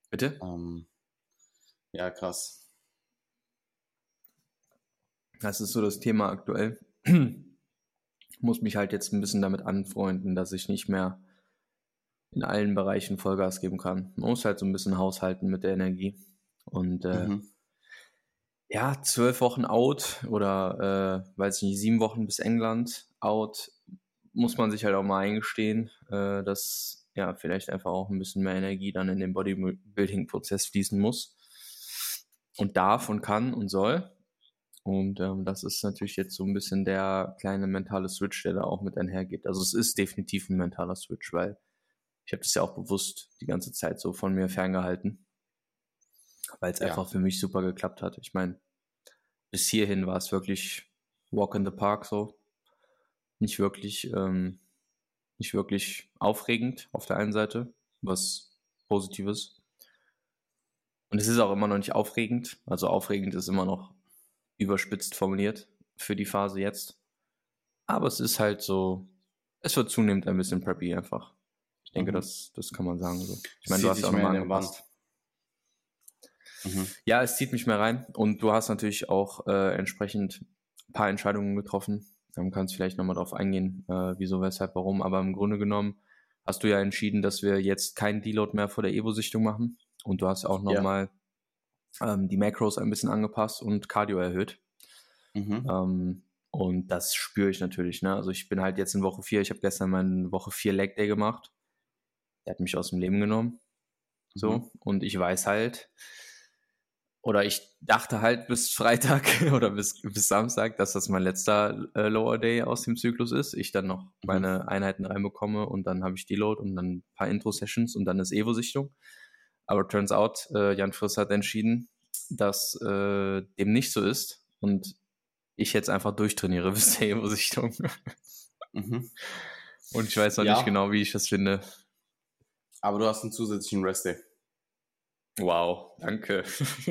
Bitte? Ähm, ja, krass. Das ist so das Thema aktuell. Ich muss mich halt jetzt ein bisschen damit anfreunden, dass ich nicht mehr in allen Bereichen Vollgas geben kann. Man muss halt so ein bisschen haushalten mit der Energie. Und äh, mhm. ja, zwölf Wochen out oder äh, weiß ich nicht, sieben Wochen bis England out, muss man sich halt auch mal eingestehen, äh, dass ja vielleicht einfach auch ein bisschen mehr Energie dann in den Bodybuilding-Prozess fließen muss. Und darf und kann und soll. Und ähm, das ist natürlich jetzt so ein bisschen der kleine mentale Switch, der da auch mit einhergeht. Also es ist definitiv ein mentaler Switch, weil ich habe das ja auch bewusst die ganze Zeit so von mir ferngehalten, weil es ja. einfach für mich super geklappt hat. Ich meine, bis hierhin war es wirklich Walk in the Park so. Nicht wirklich, ähm, nicht wirklich aufregend auf der einen Seite, was Positives. Und es ist auch immer noch nicht aufregend. Also aufregend ist immer noch überspitzt formuliert für die Phase jetzt. Aber es ist halt so, es wird zunehmend ein bisschen preppy einfach. Ich denke, mhm. das, das kann man sagen. So. Ich meine, du hast auch nochmal angepasst. Mhm. Ja, es zieht mich mehr rein und du hast natürlich auch äh, entsprechend ein paar Entscheidungen getroffen. Dann kannst du vielleicht nochmal drauf eingehen, äh, wieso, weshalb, warum. Aber im Grunde genommen hast du ja entschieden, dass wir jetzt keinen Deload mehr vor der Evo-Sichtung machen. Und du hast auch nochmal ja. ähm, die Macros ein bisschen angepasst und Cardio erhöht. Mhm. Ähm, und das spüre ich natürlich. Ne? Also ich bin halt jetzt in Woche 4, ich habe gestern meinen Woche 4 Leg Day gemacht. Der hat mich aus dem Leben genommen. So. Mhm. Und ich weiß halt, oder ich dachte halt bis Freitag oder bis, bis Samstag, dass das mein letzter äh, Lower Day aus dem Zyklus ist. Ich dann noch mhm. meine Einheiten reinbekomme und dann habe ich Deload und dann ein paar Intro-Sessions und dann ist Evo-Sichtung. Aber turns out, äh, Jan Friss hat entschieden, dass äh, dem nicht so ist und ich jetzt einfach durchtrainiere bis zur Evo-Sichtung. mhm. Und ich weiß noch ja. nicht genau, wie ich das finde. Aber du hast einen zusätzlichen Rest-Day. Wow, danke.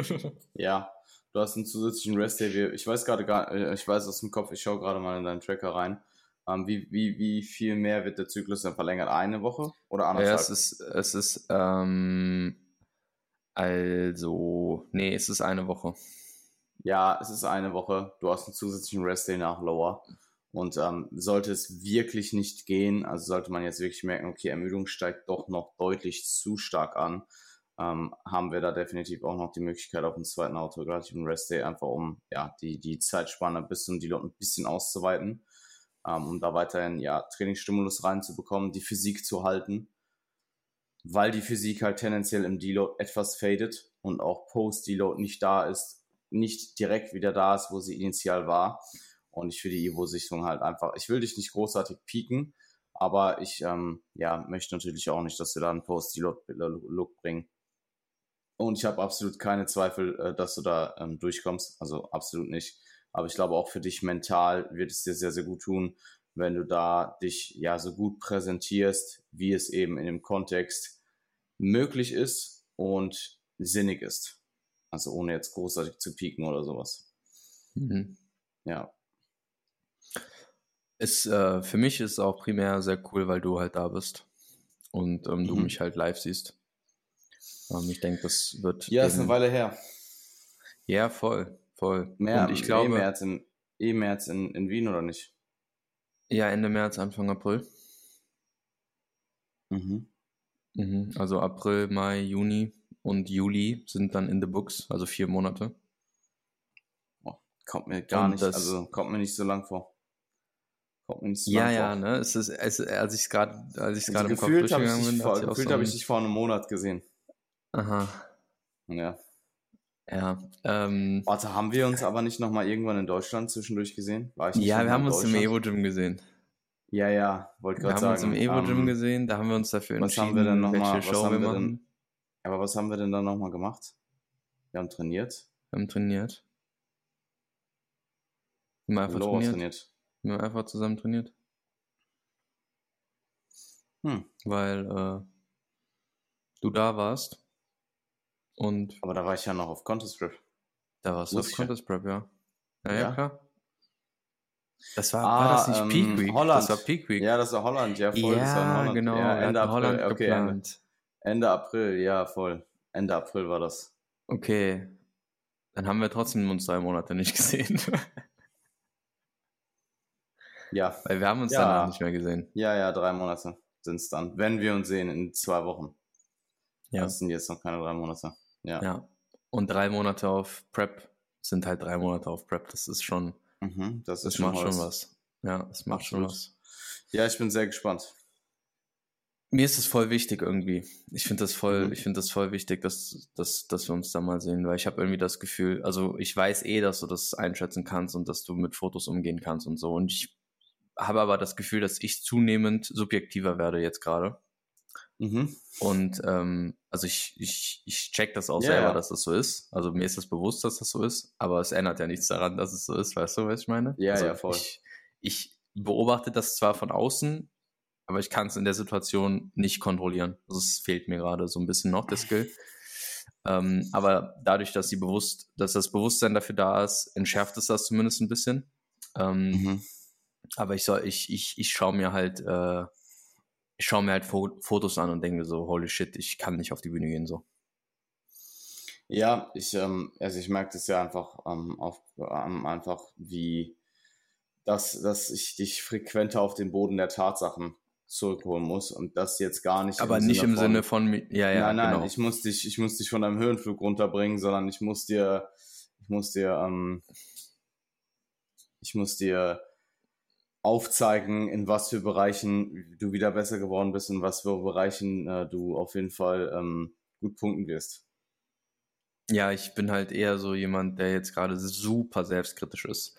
ja, du hast einen zusätzlichen Rest-Day. Ich weiß gerade gar, äh, ich weiß aus dem Kopf, ich schaue gerade mal in deinen Tracker rein. Ähm, wie, wie, wie viel mehr wird der Zyklus dann verlängert? Eine Woche oder anderthalb? Ja, es ist, es ist, ähm, also, nee, es ist eine Woche. Ja, es ist eine Woche. Du hast einen zusätzlichen Rest-Day nach Lower. Und ähm, sollte es wirklich nicht gehen, also sollte man jetzt wirklich merken, okay, Ermüdung steigt doch noch deutlich zu stark an, ähm, haben wir da definitiv auch noch die Möglichkeit auf dem zweiten autografischen Rest Day, einfach um ja, die, die Zeitspanne bis zum Deload ein bisschen auszuweiten, ähm, um da weiterhin ja, Trainingsstimulus reinzubekommen, die Physik zu halten, weil die Physik halt tendenziell im Deload etwas fadet und auch Post-Deload nicht da ist, nicht direkt wieder da ist, wo sie initial war. Und ich für die Evo-Sichtung halt einfach, ich will dich nicht großartig pieken, aber ich ähm, ja, möchte natürlich auch nicht, dass wir da einen Post-Deload-Look bringen. Und ich habe absolut keine Zweifel, äh, dass du da ähm, durchkommst. Also absolut nicht. Aber ich glaube auch für dich mental wird es dir sehr, sehr gut tun, wenn du da dich ja so gut präsentierst, wie es eben in dem Kontext möglich ist und sinnig ist. Also ohne jetzt großartig zu pieken oder sowas. Mhm. Ja. Es, äh, für mich ist es auch primär sehr cool, weil du halt da bist und ähm, mhm. du mich halt live siehst. Ähm, ich denke, das wird. Ja, ist eine Weile her. Ja, voll, voll. Mehr, Und ich glaube, eh März, in, eh März in, in Wien oder nicht? Ja, Ende März, Anfang April. Mhm. Mhm. Also April, Mai, Juni und Juli sind dann in the books, also vier Monate. Oh, kommt mir gar und nicht, also kommt mir nicht so lang vor. Nicht so ja, ja, vor. ne? Es ist, es, als ich es gerade, als ich es gerade also im Kopf durchgegangen bin, gefühlt habe ich dich vor einem Monat gesehen. Aha. Ja. Ja. Ähm, Warte, haben wir uns aber nicht nochmal irgendwann in Deutschland zwischendurch gesehen? ja, wir haben uns im Evo-Gym gesehen. Ja, ja, wollte gerade sagen. Wir haben uns im Evo-Gym ähm, gesehen, da haben wir uns dafür entschieden, was haben wir denn noch mal, Show wir machen. Denn, aber was haben wir denn dann nochmal gemacht? Wir haben trainiert. Wir haben trainiert. Wir haben einfach trainiert. trainiert. Wir haben einfach zusammen trainiert. Hm. Weil äh, du da warst und Aber da war ich ja noch auf Contest Prep. Da warst du auf Contest Prep, ja. ja. Ja, klar. Das war, ah, war das nicht ähm, Peak Week? Holland. Das war Peak Week. Ja, das war Holland, ja, voll. Ja, das war Holland. genau. Ja, Ende April. Holland okay, Ende, Ende April, ja, voll. Ende April war das. Okay. Dann haben wir trotzdem uns drei Monate nicht gesehen. ja. Weil wir haben uns ja. danach nicht mehr gesehen. Ja, ja, drei Monate sind es dann. Wenn wir uns sehen in zwei Wochen. Ja. Das sind jetzt noch keine drei Monate. Ja. ja. Und drei Monate auf Prep sind halt drei Monate auf Prep. Das ist schon. Mhm, das, das macht schon was. Ja, das macht Absolut. schon was. Ja, ich bin sehr gespannt. Mir ist es voll wichtig irgendwie. Ich finde das voll, mhm. ich finde das voll wichtig, dass, dass, dass wir uns da mal sehen, weil ich habe irgendwie das Gefühl, also ich weiß eh, dass du das einschätzen kannst und dass du mit Fotos umgehen kannst und so. Und ich habe aber das Gefühl, dass ich zunehmend subjektiver werde jetzt gerade. Mhm. Und ähm, also ich, ich, ich check das auch ja, selber, dass das so ist. Also mir ist das bewusst, dass das so ist, aber es ändert ja nichts daran, dass es so ist. Weißt du, was ich meine? Ja, also ja, voll. Ich, ich beobachte das zwar von außen, aber ich kann es in der Situation nicht kontrollieren. Also es fehlt mir gerade so ein bisschen noch, der Skill. Ähm, aber dadurch, dass sie bewusst, dass das Bewusstsein dafür da ist, entschärft es das zumindest ein bisschen. Ähm, mhm. Aber ich soll, ich, ich, ich schaue mir halt äh, ich schaue mir halt Fotos an und denke so, holy shit, ich kann nicht auf die Bühne gehen so. Ja, ich, ähm, also ich merke das ja einfach ähm, auf, ähm, einfach wie, dass, dass ich dich frequenter auf den Boden der Tatsachen zurückholen muss und das jetzt gar nicht. Aber im nicht Sinne im von, Sinne von, ja, ja, nein, nein, genau. ich muss dich, ich muss dich von deinem Höhenflug runterbringen, sondern ich muss dir, ich muss dir, ähm, ich muss dir aufzeigen, in was für Bereichen du wieder besser geworden bist und was für Bereichen äh, du auf jeden Fall ähm, gut punkten wirst. Ja, ich bin halt eher so jemand, der jetzt gerade super selbstkritisch ist.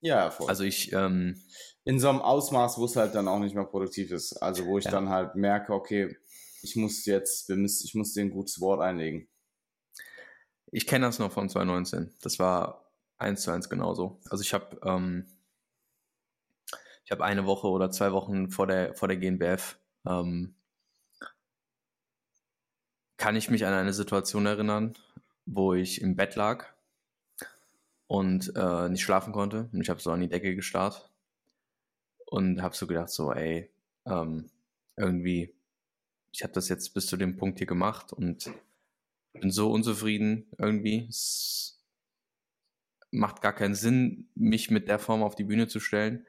Ja, voll. Also ich. Ähm, In so einem Ausmaß, wo es halt dann auch nicht mehr produktiv ist. Also wo ich ja. dann halt merke, okay, ich muss jetzt, ich muss dir ein gutes Wort einlegen. Ich kenne das noch von 2019. Das war eins zu eins genauso. Also ich habe ähm, ich habe eine Woche oder zwei Wochen vor der vor der GNBF ähm, kann ich mich an eine Situation erinnern, wo ich im Bett lag und äh, nicht schlafen konnte. Und ich habe so an die Decke gestarrt und habe so gedacht, so, ey, ähm, irgendwie, ich habe das jetzt bis zu dem Punkt hier gemacht und bin so unzufrieden irgendwie. Es macht gar keinen Sinn, mich mit der Form auf die Bühne zu stellen.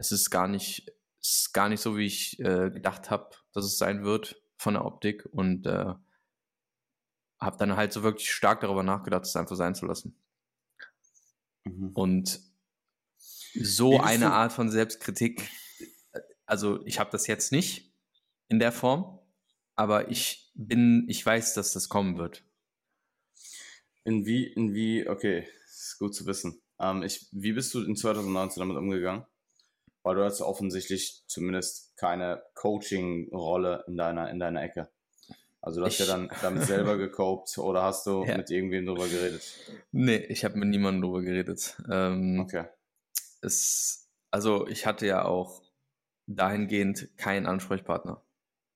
Es ist gar nicht, ist gar nicht so, wie ich äh, gedacht habe, dass es sein wird von der Optik und äh, habe dann halt so wirklich stark darüber nachgedacht, es einfach sein zu lassen. Mhm. Und so eine du? Art von Selbstkritik, also ich habe das jetzt nicht in der Form, aber ich bin, ich weiß, dass das kommen wird. In wie, in wie, okay, ist gut zu wissen. Ähm, ich, wie bist du in 2019 damit umgegangen? Weil du hast offensichtlich zumindest keine Coaching-Rolle in deiner, in deiner Ecke. Also du hast ich, ja dann damit selber gecopt oder hast du ja. mit irgendwem drüber geredet? Nee, ich habe mit niemandem drüber geredet. Ähm, okay. Es, also ich hatte ja auch dahingehend keinen Ansprechpartner.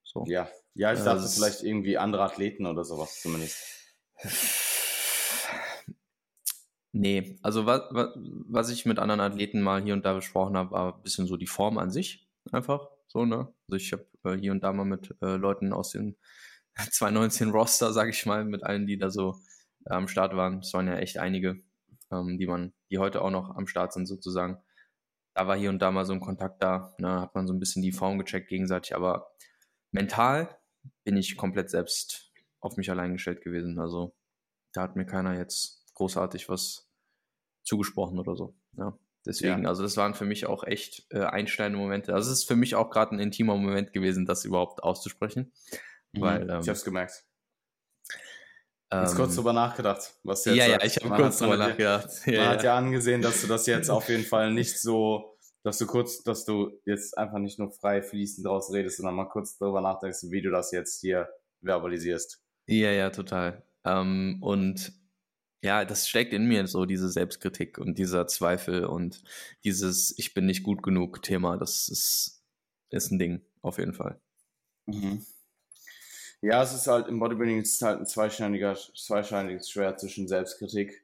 So. Ja, ja, ich dachte also, vielleicht irgendwie andere Athleten oder sowas zumindest. Nee, also was, was ich mit anderen Athleten mal hier und da besprochen habe, war ein bisschen so die Form an sich einfach. So, ne? Also ich habe äh, hier und da mal mit äh, Leuten aus den 2019 Roster, sage ich mal, mit allen, die da so äh, am Start waren. Es waren ja echt einige, ähm, die man, die heute auch noch am Start sind sozusagen. Da war hier und da mal so ein Kontakt da, ne, hat man so ein bisschen die Form gecheckt gegenseitig, aber mental bin ich komplett selbst auf mich allein gestellt gewesen. Also da hat mir keiner jetzt großartig was zugesprochen oder so. Ja. Deswegen, ja. also das waren für mich auch echt äh, einschneidende Momente. Also es ist für mich auch gerade ein intimer Moment gewesen, das überhaupt auszusprechen. Mhm. Weil, ähm, ich hab's gemerkt. Jetzt ähm, kurz drüber nachgedacht, was jetzt. Ja, ja, ich habe kurz drüber nachgedacht. Ja, man ja. hat ja angesehen, dass du das jetzt auf jeden Fall nicht so, dass du kurz, dass du jetzt einfach nicht nur frei fließend draus redest, sondern mal kurz drüber nachdenkst, wie du das jetzt hier verbalisierst. Ja, ja, total. Ähm, und ja, das steckt in mir so diese Selbstkritik und dieser Zweifel und dieses Ich bin nicht gut genug Thema. Das ist, ist ein Ding, auf jeden Fall. Mhm. Ja, es ist halt im Bodybuilding ist halt ein zweischneidiger, zweischneidiges Schwert zwischen Selbstkritik,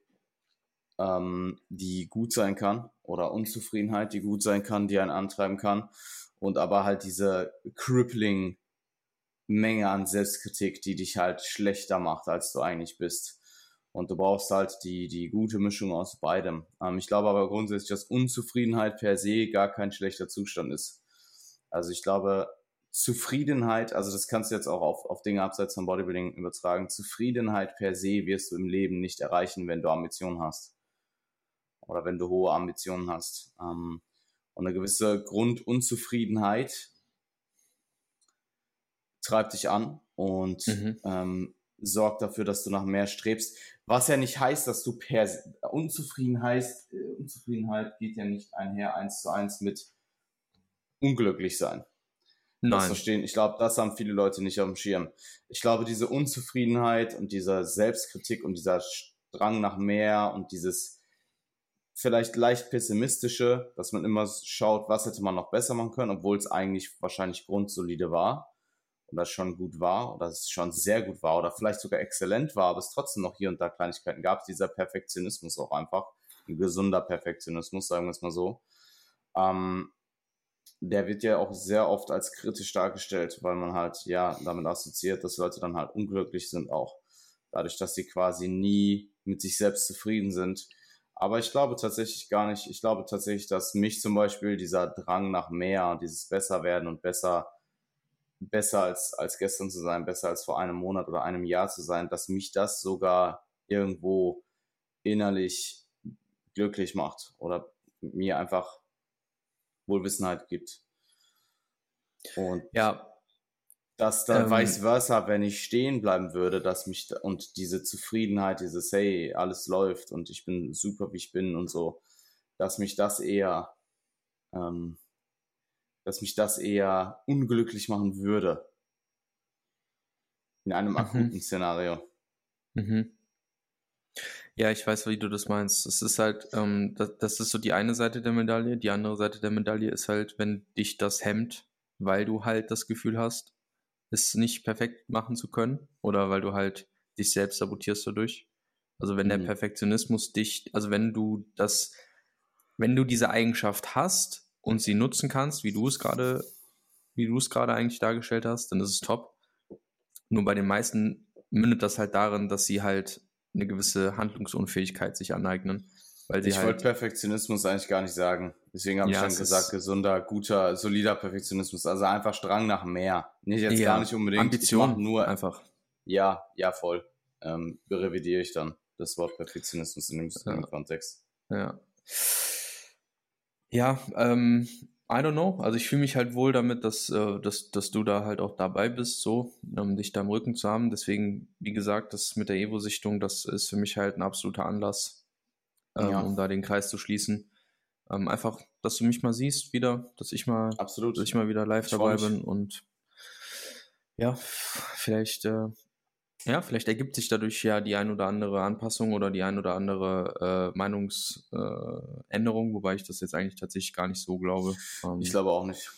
ähm, die gut sein kann, oder Unzufriedenheit, die gut sein kann, die einen antreiben kann, und aber halt diese crippling Menge an Selbstkritik, die dich halt schlechter macht, als du eigentlich bist. Und du brauchst halt die, die gute Mischung aus beidem. Ähm, ich glaube aber grundsätzlich, dass Unzufriedenheit per se gar kein schlechter Zustand ist. Also ich glaube, Zufriedenheit, also das kannst du jetzt auch auf, auf Dinge abseits von Bodybuilding übertragen, Zufriedenheit per se wirst du im Leben nicht erreichen, wenn du Ambitionen hast. Oder wenn du hohe Ambitionen hast. Ähm, und eine gewisse Grundunzufriedenheit treibt dich an und mhm. ähm, sorgt dafür, dass du nach mehr strebst. Was ja nicht heißt, dass du per Unzufriedenheit, äh, Unzufriedenheit geht ja nicht einher eins zu eins mit unglücklich sein. Nein. Das verstehen. Ich glaube, das haben viele Leute nicht auf dem Schirm. Ich glaube, diese Unzufriedenheit und dieser Selbstkritik und dieser Drang nach mehr und dieses vielleicht leicht pessimistische, dass man immer schaut, was hätte man noch besser machen können, obwohl es eigentlich wahrscheinlich grundsolide war und das schon gut war oder es schon sehr gut war oder vielleicht sogar exzellent war, aber es trotzdem noch hier und da Kleinigkeiten gab, dieser Perfektionismus auch einfach, ein gesunder Perfektionismus, sagen wir es mal so. Ähm, der wird ja auch sehr oft als kritisch dargestellt, weil man halt ja damit assoziiert, dass Leute dann halt unglücklich sind auch. Dadurch, dass sie quasi nie mit sich selbst zufrieden sind. Aber ich glaube tatsächlich gar nicht. Ich glaube tatsächlich, dass mich zum Beispiel dieser Drang nach mehr, dieses besser werden und besser, besser als, als gestern zu sein, besser als vor einem Monat oder einem Jahr zu sein, dass mich das sogar irgendwo innerlich glücklich macht oder mir einfach Wohlwissenheit gibt. Und ja, dass dann ähm, vice versa, wenn ich stehen bleiben würde, dass mich da, und diese Zufriedenheit, dieses hey, alles läuft und ich bin super, wie ich bin und so, dass mich das eher, ähm, dass mich das eher unglücklich machen würde. In einem mhm. akuten Szenario. Mhm. Ja, ich weiß, wie du das meinst. Es ist halt, ähm, das, das, ist so die eine Seite der Medaille. Die andere Seite der Medaille ist halt, wenn dich das hemmt, weil du halt das Gefühl hast, es nicht perfekt machen zu können oder weil du halt dich selbst sabotierst dadurch. Also wenn mhm. der Perfektionismus dich, also wenn du das, wenn du diese Eigenschaft hast und sie nutzen kannst, wie du es gerade, wie du es gerade eigentlich dargestellt hast, dann ist es top. Nur bei den meisten mündet das halt darin, dass sie halt eine gewisse Handlungsunfähigkeit sich aneignen. Weil ich halt wollte Perfektionismus eigentlich gar nicht sagen. Deswegen habe ja, ich dann gesagt, gesunder, guter, solider Perfektionismus. Also einfach Strang nach mehr. Nicht jetzt ja, gar nicht unbedingt. Ambition nur einfach. Ja, ja, voll. Ähm, revidiere ich dann das Wort Perfektionismus in dem, ja. Kontext. Ja. Ja, ähm, I don't know. Also ich fühle mich halt wohl damit, dass, äh, dass, dass du da halt auch dabei bist, so, um dich da im Rücken zu haben. Deswegen, wie gesagt, das mit der Evo-Sichtung, das ist für mich halt ein absoluter Anlass, ähm, ja. um da den Kreis zu schließen. Ähm, einfach, dass du mich mal siehst wieder, dass ich mal, Absolut. Dass ich mal wieder live ich dabei bin und ja, vielleicht, äh, ja, vielleicht ergibt sich dadurch ja die ein oder andere Anpassung oder die ein oder andere äh, Meinungsänderung, äh, wobei ich das jetzt eigentlich tatsächlich gar nicht so glaube. Ähm, ich glaube auch nicht.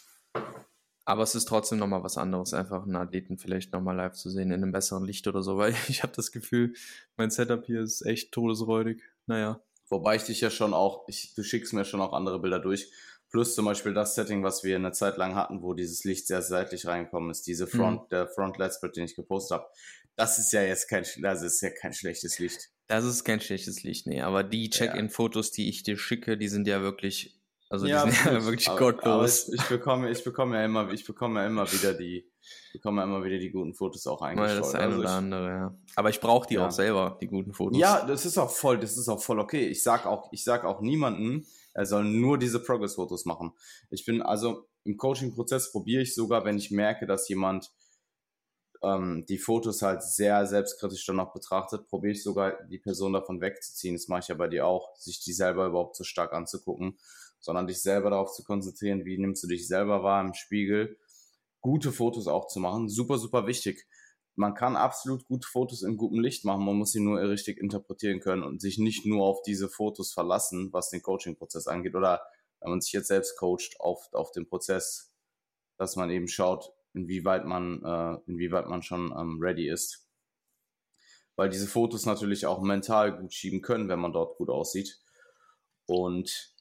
Aber es ist trotzdem nochmal was anderes, einfach einen Athleten vielleicht nochmal live zu sehen in einem besseren Licht oder so, weil ich habe das Gefühl, mein Setup hier ist echt todesräudig. Naja. Wobei ich dich ja schon auch, ich, du schickst mir schon auch andere Bilder durch. Plus zum Beispiel das Setting, was wir eine Zeit lang hatten, wo dieses Licht sehr seitlich reingekommen ist, diese Front, mhm. der Front Light Spread, den ich gepostet habe. Das ist ja jetzt kein, das ist ja kein schlechtes Licht. Das ist kein schlechtes Licht, nee. Aber die Check-in-Fotos, die ich dir schicke, die sind ja wirklich, also die ja, sind ja wirklich gottlos. ich, ich bekomme, ich bekomme ja immer, ich bekomme ja immer wieder die, bekommen wir immer wieder die guten Fotos auch eingestellt. Das eine also oder andere, ja. Aber ich brauche die ja. auch selber, die guten Fotos. Ja, das ist auch voll, das ist auch voll okay. Ich sag auch, ich sag auch niemanden, er soll nur diese Progress-Fotos machen. Ich bin also im Coaching-Prozess probiere ich sogar, wenn ich merke, dass jemand ähm, die Fotos halt sehr selbstkritisch dann noch betrachtet, probiere ich sogar die Person davon wegzuziehen. Das mache ich ja bei dir auch, sich die selber überhaupt so stark anzugucken, sondern dich selber darauf zu konzentrieren, wie nimmst du dich selber wahr im Spiegel gute Fotos auch zu machen. Super, super wichtig. Man kann absolut gute Fotos in gutem Licht machen, man muss sie nur richtig interpretieren können und sich nicht nur auf diese Fotos verlassen, was den Coaching-Prozess angeht. Oder wenn man sich jetzt selbst coacht, auf, auf den Prozess, dass man eben schaut, inwieweit man, äh, inwieweit man schon ähm, ready ist. Weil diese Fotos natürlich auch mental gut schieben können, wenn man dort gut aussieht. Und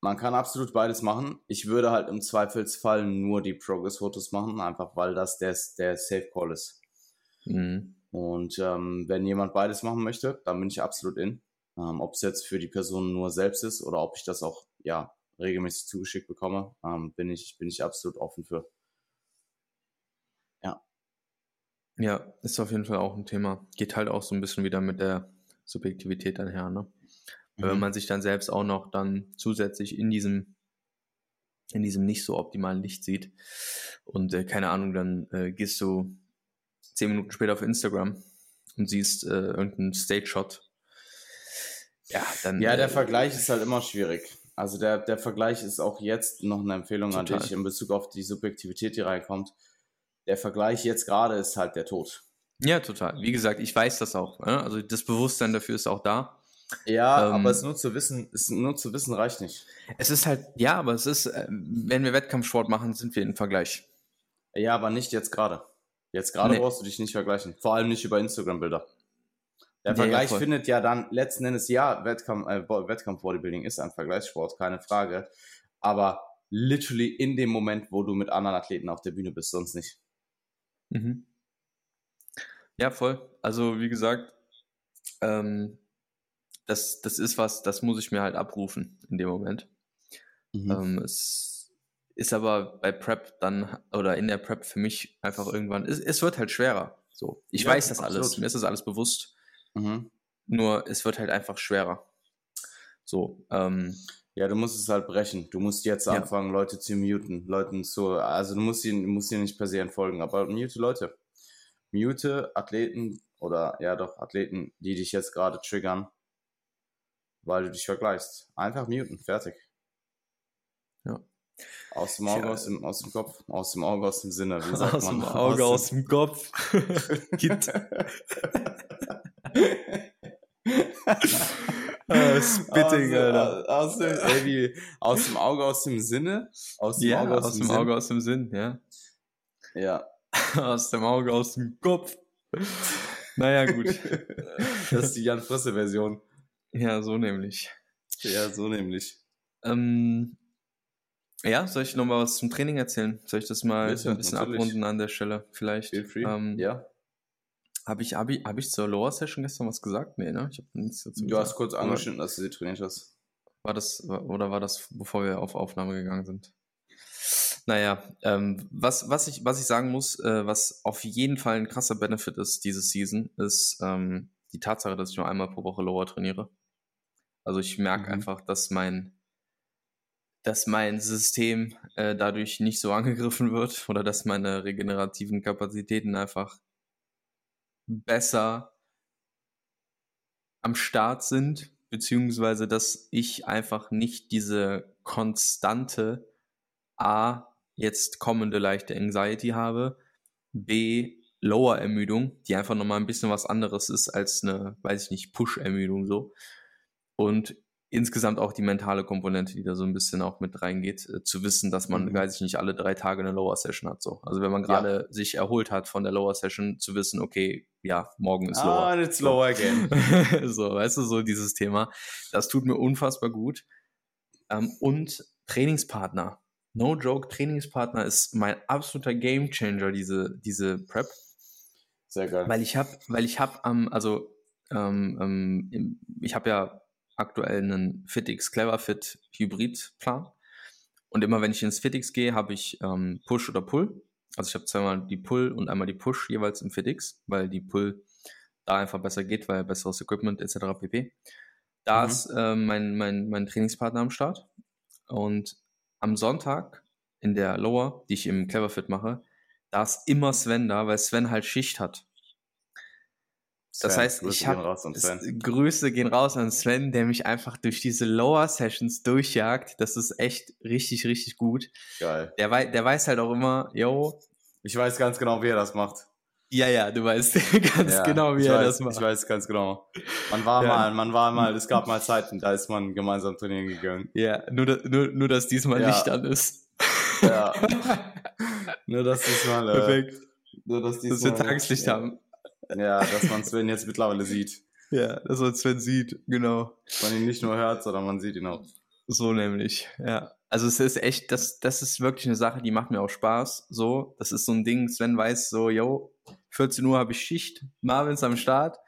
man kann absolut beides machen. Ich würde halt im Zweifelsfall nur die Progress-Fotos machen, einfach weil das der, der Safe Call ist. Mhm. Und ähm, wenn jemand beides machen möchte, dann bin ich absolut in. Ähm, ob es jetzt für die Person nur selbst ist oder ob ich das auch ja regelmäßig zugeschickt bekomme, ähm, bin ich bin ich absolut offen für. Ja. Ja, ist auf jeden Fall auch ein Thema. Geht halt auch so ein bisschen wieder mit der Subjektivität einher, ne? Mhm. Wenn man sich dann selbst auch noch dann zusätzlich in diesem in diesem nicht so optimalen Licht sieht und äh, keine Ahnung, dann äh, gehst du zehn Minuten später auf Instagram und siehst äh, irgendeinen Stage-Shot. Ja, dann. Ja, der äh, Vergleich ist halt immer schwierig. Also der, der Vergleich ist auch jetzt noch eine Empfehlung total. an dich in Bezug auf die Subjektivität, die reinkommt. Der Vergleich jetzt gerade ist halt der Tod. Ja, total. Wie gesagt, ich weiß das auch. Ne? Also das Bewusstsein dafür ist auch da. Ja, ähm, aber es nur zu wissen, es nur zu wissen reicht nicht. Es ist halt, ja, aber es ist, äh, wenn wir Wettkampfsport machen, sind wir im Vergleich. Ja, aber nicht jetzt gerade. Jetzt gerade nee. brauchst du dich nicht vergleichen. Vor allem nicht über Instagram-Bilder. Der Vergleich ja, findet ja dann letzten Endes, ja, Wettkampf, äh, Wettkampf-Bodybuilding ist ein Vergleichssport, keine Frage. Aber literally in dem Moment, wo du mit anderen Athleten auf der Bühne bist, sonst nicht. Mhm. Ja, voll. Also, wie gesagt, ähm, das, das ist was, das muss ich mir halt abrufen in dem Moment. Mhm. Ähm, es ist aber bei Prep dann oder in der Prep für mich einfach irgendwann, es, es wird halt schwerer. So, ich ja, weiß das absolut. alles, mir ist das alles bewusst. Mhm. Nur es wird halt einfach schwerer. So, ähm, ja, du musst es halt brechen. Du musst jetzt ja. anfangen, Leute zu muten, Leuten zu, also du musst ihnen, musst ihnen nicht per se entfolgen, aber mute Leute. Mute Athleten oder ja doch Athleten, die dich jetzt gerade triggern, weil du dich vergleichst. Einfach muten, fertig. Ja. Aus dem Auge, ja, aus, dem, aus dem Kopf, aus dem Auge, aus dem Sinne. Wie sagt aus man? dem Auge, aus, aus dem Kopf. Git. uh, spitting, aus, Alter. Aus dem, ey, wie, aus dem Auge, aus dem Sinne? Aus dem ja, Auge, aus, aus dem, dem Auge, aus dem Sinn, ja. Ja. aus dem Auge, aus dem Kopf. Naja, gut. das ist die Jan Frisse-Version. Ja, so nämlich. Ja, so nämlich. Ähm, ja, soll ich nochmal was zum Training erzählen? Soll ich das mal Bitte, ein bisschen natürlich. abrunden an der Stelle? Vielleicht. Feel free. Ähm, ja. Habe ich, hab ich, hab ich zur Lower Session gestern was gesagt? Nee, ne? Ich hab nichts dazu Du gesagt. hast kurz angeschnitten, dass du sie trainiert hast. War das, oder war das, bevor wir auf Aufnahme gegangen sind? Naja, ähm, was, was, ich, was ich sagen muss, äh, was auf jeden Fall ein krasser Benefit ist diese Season, ist ähm, die Tatsache, dass ich nur einmal pro Woche Lower trainiere. Also ich merke mhm. einfach, dass mein, dass mein System äh, dadurch nicht so angegriffen wird oder dass meine regenerativen Kapazitäten einfach besser am Start sind, beziehungsweise dass ich einfach nicht diese konstante A, jetzt kommende leichte Anxiety habe, B, Lower-Ermüdung, die einfach nochmal ein bisschen was anderes ist als eine, weiß ich nicht, Push-Ermüdung so. Und insgesamt auch die mentale Komponente, die da so ein bisschen auch mit reingeht, äh, zu wissen, dass man, mhm. weiß ich nicht, alle drei Tage eine Lower Session hat. So. Also wenn man gerade ja. sich erholt hat von der Lower Session, zu wissen, okay, ja, morgen ist Lower. Ah, it's Lower again. so, weißt du, so dieses Thema. Das tut mir unfassbar gut. Ähm, und Trainingspartner. No joke, Trainingspartner ist mein absoluter Gamechanger diese, diese Prep. Sehr geil. Weil ich habe, weil ich habe am, ähm, also ähm, ähm, ich habe ja aktuell einen Fitix Cleverfit Hybrid-Plan. Und immer wenn ich ins Fitix gehe, habe ich ähm, Push oder Pull. Also ich habe zweimal die Pull und einmal die Push jeweils im Fitix, weil die Pull da einfach besser geht, weil besseres Equipment etc. pp. Da mhm. ist äh, mein, mein, mein Trainingspartner am Start. Und am Sonntag in der Lower, die ich im Cleverfit mache, da ist immer Sven da, weil Sven halt Schicht hat. Das heißt, Grüße ich habe Grüße gehen raus an Sven, der mich einfach durch diese Lower Sessions durchjagt. Das ist echt richtig, richtig gut. Geil. Der, wei der weiß halt auch immer, yo. Ich weiß ganz genau, wie er das macht. Ja, ja, du weißt ganz ja, genau, wie er weiß, das macht. Ich weiß ganz genau. Man war ja. mal, man war mal, es gab mal Zeiten, da ist man gemeinsam trainieren gegangen. Ja, nur, nur, nur dass diesmal ja. Licht an ist. Ja. nur dass diesmal. Äh, Perfekt. Nur dass diesmal. Dass wir Tageslicht haben. Ja, dass man Sven jetzt mittlerweile sieht. Ja, dass man Sven sieht, genau. Man ihn nicht nur hört, sondern man sieht ihn auch. So nämlich, ja. Also es ist echt, das, das ist wirklich eine Sache, die macht mir auch Spaß. So, das ist so ein Ding, Sven weiß so, yo, 14 Uhr habe ich Schicht, Marvin ist am Start,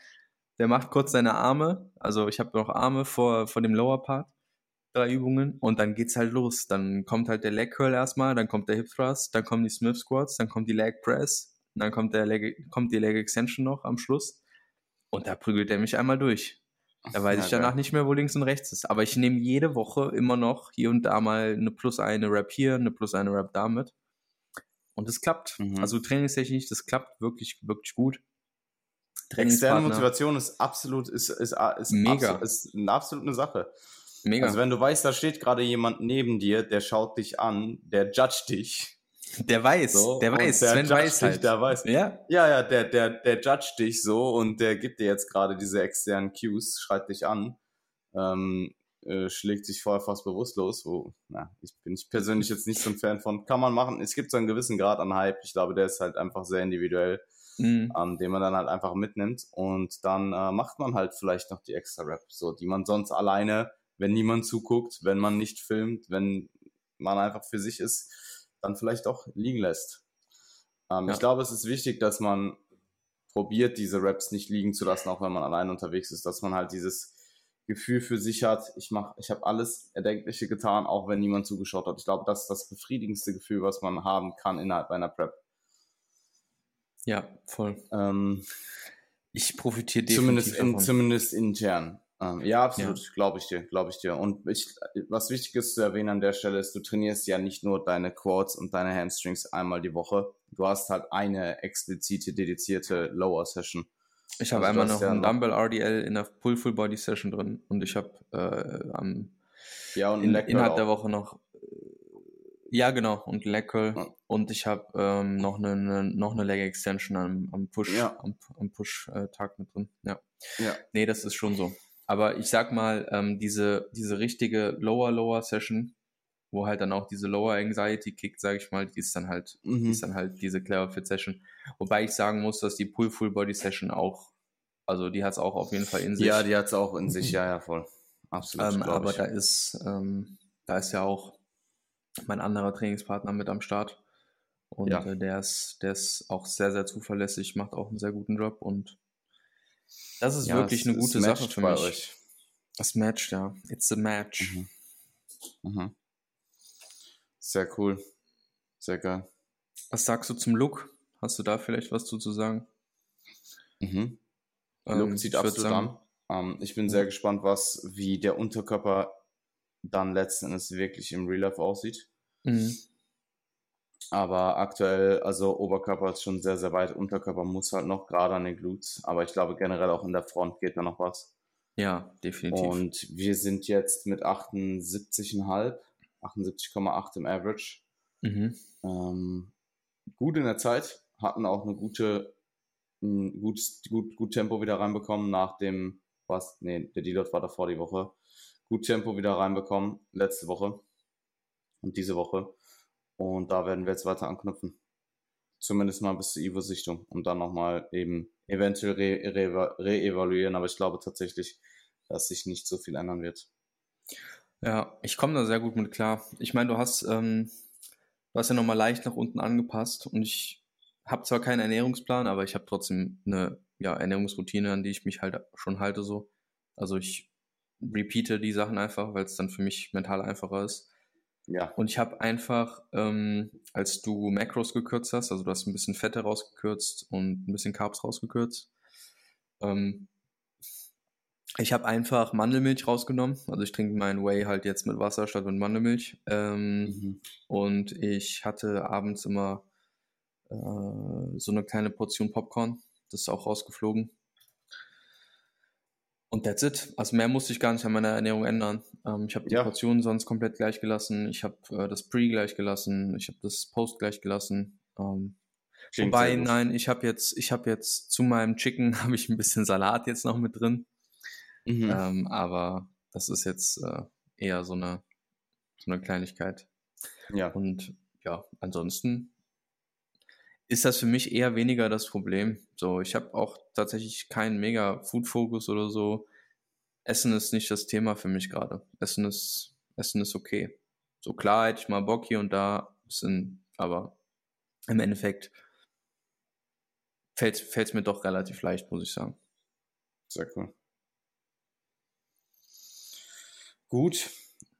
der macht kurz seine Arme, also ich habe noch Arme vor, vor dem Lower Part, drei Übungen und dann geht's halt los. Dann kommt halt der Leg Curl erstmal, dann kommt der Hip Thrust, dann kommen die Smith Squats, dann kommt die Leg Press, dann kommt, der Leg, kommt die Leg Extension noch am Schluss und da prügelt er mich einmal durch. Da weiß ja, ich danach geil. nicht mehr, wo links und rechts ist. Aber ich nehme jede Woche immer noch hier und da mal eine plus eine Rap hier, eine plus eine Rap da mit. Und es klappt. Mhm. Also trainingstechnisch, das klappt wirklich, wirklich gut. Externe Motivation ist absolut, ist, ist, ist, Mega. Absolut, ist eine absolute Sache. Mega. Also wenn du weißt, da steht gerade jemand neben dir, der schaut dich an, der judgt dich. Der weiß, so, der weiß, der Sven weiß dich, halt. Der weiß. Ja, ja, ja der, der, der judgt dich so und der gibt dir jetzt gerade diese externen Cues, schreit dich an. Ähm, äh, schlägt sich vorher fast bewusstlos, wo, na, ich bin ich persönlich jetzt nicht so ein Fan von, kann man machen. Es gibt so einen gewissen Grad an Hype. Ich glaube, der ist halt einfach sehr individuell, mhm. ähm, den man dann halt einfach mitnimmt. Und dann äh, macht man halt vielleicht noch die extra Rap, so, die man sonst alleine, wenn niemand zuguckt, wenn man nicht filmt, wenn man einfach für sich ist, dann vielleicht auch liegen lässt. Ähm, ja. Ich glaube, es ist wichtig, dass man probiert, diese Raps nicht liegen zu lassen, auch wenn man allein unterwegs ist, dass man halt dieses Gefühl für sich hat, ich mach, ich habe alles Erdenkliche getan, auch wenn niemand zugeschaut hat. Ich glaube, das ist das befriedigendste Gefühl, was man haben kann innerhalb einer Prep. Ja, voll. Ähm, ich profitiere definitiv zumindest, in, zumindest intern. Ähm, ja, absolut, ja. glaube ich dir, glaube ich dir. Und ich, was wichtig ist zu erwähnen an der Stelle ist, du trainierst ja nicht nur deine Quads und deine Hamstrings einmal die Woche. Du hast halt eine explizite, dedizierte Lower Session. Ich habe also einmal noch ja einen Dumbbell RDL in der Pull Full Body Session drin und ich habe äh, am ja, und in, innerhalb auch. der Woche noch äh, ja genau und Leckel ja. und ich habe ähm, noch eine, eine, noch eine Leg Extension am, am Push ja. am, am Push äh, Tag mit drin. Ja. ja. Nee, das ist schon so. Aber ich sag mal, ähm, diese, diese richtige Lower-Lower-Session, wo halt dann auch diese Lower Anxiety kickt, sage ich mal, die ist dann halt, mhm. die ist dann halt diese Clever Fit Session. Wobei ich sagen muss, dass die Pull Full Body Session auch, also die hat es auch auf jeden Fall in sich. Ja, die hat es auch in sich, ja, ja, voll. Absolut. Ähm, aber ich. da ist, ähm, da ist ja auch mein anderer Trainingspartner mit am Start. Und ja. äh, der ist, der ist auch sehr, sehr zuverlässig, macht auch einen sehr guten Job und das ist ja, wirklich eine gute Sache für mich. Euch. Das matcht, ja. It's a match. Mhm. Mhm. Sehr cool. Sehr geil. Was sagst du zum Look? Hast du da vielleicht was zu, zu sagen? Mhm. Ähm, Look sieht absolut an. Ähm, ich bin ja. sehr gespannt, was, wie der Unterkörper dann letzten Endes wirklich im Real Life aussieht. Mhm. Aber aktuell, also Oberkörper ist schon sehr, sehr weit. Unterkörper muss halt noch gerade an den Glutes. Aber ich glaube generell auch in der Front geht da noch was. Ja, definitiv. Und wir sind jetzt mit 78,5, 78,8 im Average. Mhm. Ähm, gut in der Zeit, hatten auch eine gute, ein gutes, gut, gut Tempo wieder reinbekommen nach dem, was, nee, der Deload war davor die Woche. Gut Tempo wieder reinbekommen, letzte Woche und diese Woche. Und da werden wir jetzt weiter anknüpfen. Zumindest mal bis zur Ivo-Sichtung und dann nochmal eben eventuell re-evaluieren. Re aber ich glaube tatsächlich, dass sich nicht so viel ändern wird. Ja, ich komme da sehr gut mit klar. Ich meine, du hast, ähm, du hast ja nochmal leicht nach unten angepasst und ich habe zwar keinen Ernährungsplan, aber ich habe trotzdem eine ja, Ernährungsroutine, an die ich mich halt schon halte so. Also ich repeate die Sachen einfach, weil es dann für mich mental einfacher ist. Ja. Und ich habe einfach, ähm, als du Macros gekürzt hast, also du hast ein bisschen Fette rausgekürzt und ein bisschen Carbs rausgekürzt, ähm, ich habe einfach Mandelmilch rausgenommen. Also ich trinke meinen Whey halt jetzt mit Wasser statt mit Mandelmilch. Ähm, mhm. Und ich hatte abends immer äh, so eine kleine Portion Popcorn. Das ist auch rausgeflogen. Und that's it. Also mehr musste ich gar nicht an meiner Ernährung ändern. Ähm, ich habe die ja. Portionen sonst komplett gleich gelassen. Ich habe äh, das Pre gleich gelassen. Ich habe das Post gleich gelassen. Ähm, wobei, nein, ich habe jetzt, ich habe jetzt zu meinem Chicken habe ich ein bisschen Salat jetzt noch mit drin. Mhm. Ähm, aber das ist jetzt äh, eher so eine, so eine Kleinigkeit. Ja. Und ja, ansonsten ist das für mich eher weniger das Problem. So, ich habe auch tatsächlich keinen mega Food-Fokus oder so. Essen ist nicht das Thema für mich gerade. Essen ist, Essen ist okay. So klar hätte ich mal Bock hier und da, bisschen, aber im Endeffekt fällt es mir doch relativ leicht, muss ich sagen. Sehr cool. Gut,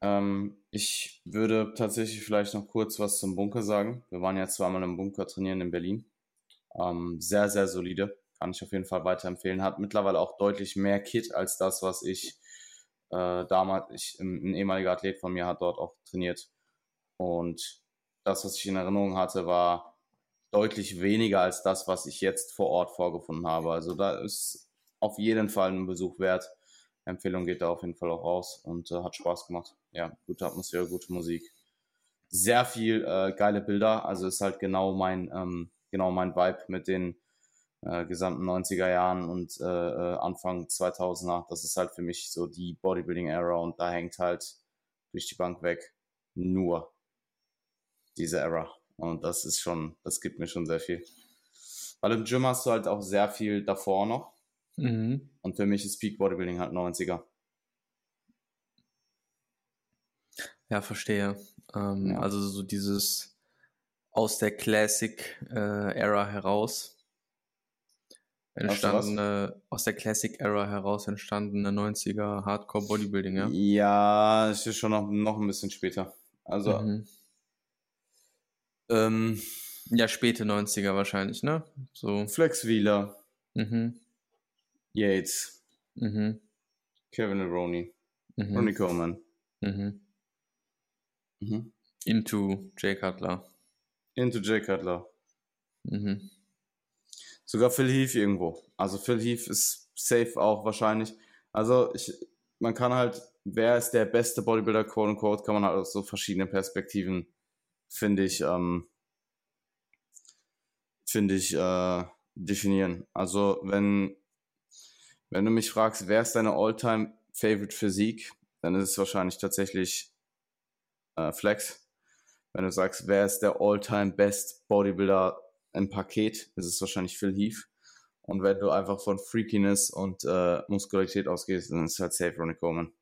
ähm, ich würde tatsächlich vielleicht noch kurz was zum Bunker sagen. Wir waren ja zweimal im Bunker trainieren in Berlin. Ähm, sehr, sehr solide. Kann ich auf jeden Fall weiterempfehlen. Hat mittlerweile auch deutlich mehr Kit als das, was ich äh, damals, ich, ein ehemaliger Athlet von mir hat dort auch trainiert. Und das, was ich in Erinnerung hatte, war deutlich weniger als das, was ich jetzt vor Ort vorgefunden habe. Also da ist auf jeden Fall ein Besuch wert. Empfehlung geht da auf jeden Fall auch raus und äh, hat Spaß gemacht. Ja, gute Atmosphäre, gute Musik. Sehr viel äh, geile Bilder. Also ist halt genau mein, ähm, genau mein Vibe mit den äh, gesamten 90er Jahren und äh, äh Anfang 2000er. Das ist halt für mich so die Bodybuilding-Era und da hängt halt durch die Bank weg nur diese Era. Und das ist schon, das gibt mir schon sehr viel. Weil im Gym hast du halt auch sehr viel davor noch. Mhm. Und für mich ist Peak Bodybuilding halt 90er. Ja, verstehe. Ähm, ja. Also so dieses aus der Classic äh, Era heraus. entstandene, aus der Classic Era heraus entstandene 90er Hardcore Bodybuilding, ja? Ja, es ist schon noch, noch ein bisschen später. Also, mhm. ähm, ja, späte 90er wahrscheinlich, ne? So. Flex Wheeler. Mhm. Yates. Mhm. Kevin Roney. Mhm. Ronnie Coleman. Mhm. Mhm. Into Jay Cutler. Into Jay Cutler. Mhm. Sogar Phil Heath irgendwo. Also Phil Heath ist safe auch wahrscheinlich. Also ich, man kann halt, wer ist der beste Bodybuilder, quote unquote, kann man halt aus so verschiedenen Perspektiven, finde ich, ähm, finde ich, äh, definieren. Also wenn, wenn du mich fragst, wer ist deine All-Time Favorite Physik, dann ist es wahrscheinlich tatsächlich äh, Flex. Wenn du sagst, wer ist der All-Time Best Bodybuilder im Paket, ist es wahrscheinlich Phil Heath. Und wenn du einfach von Freakiness und äh, Muskularität ausgehst, dann ist es halt safe Ronnie Coleman.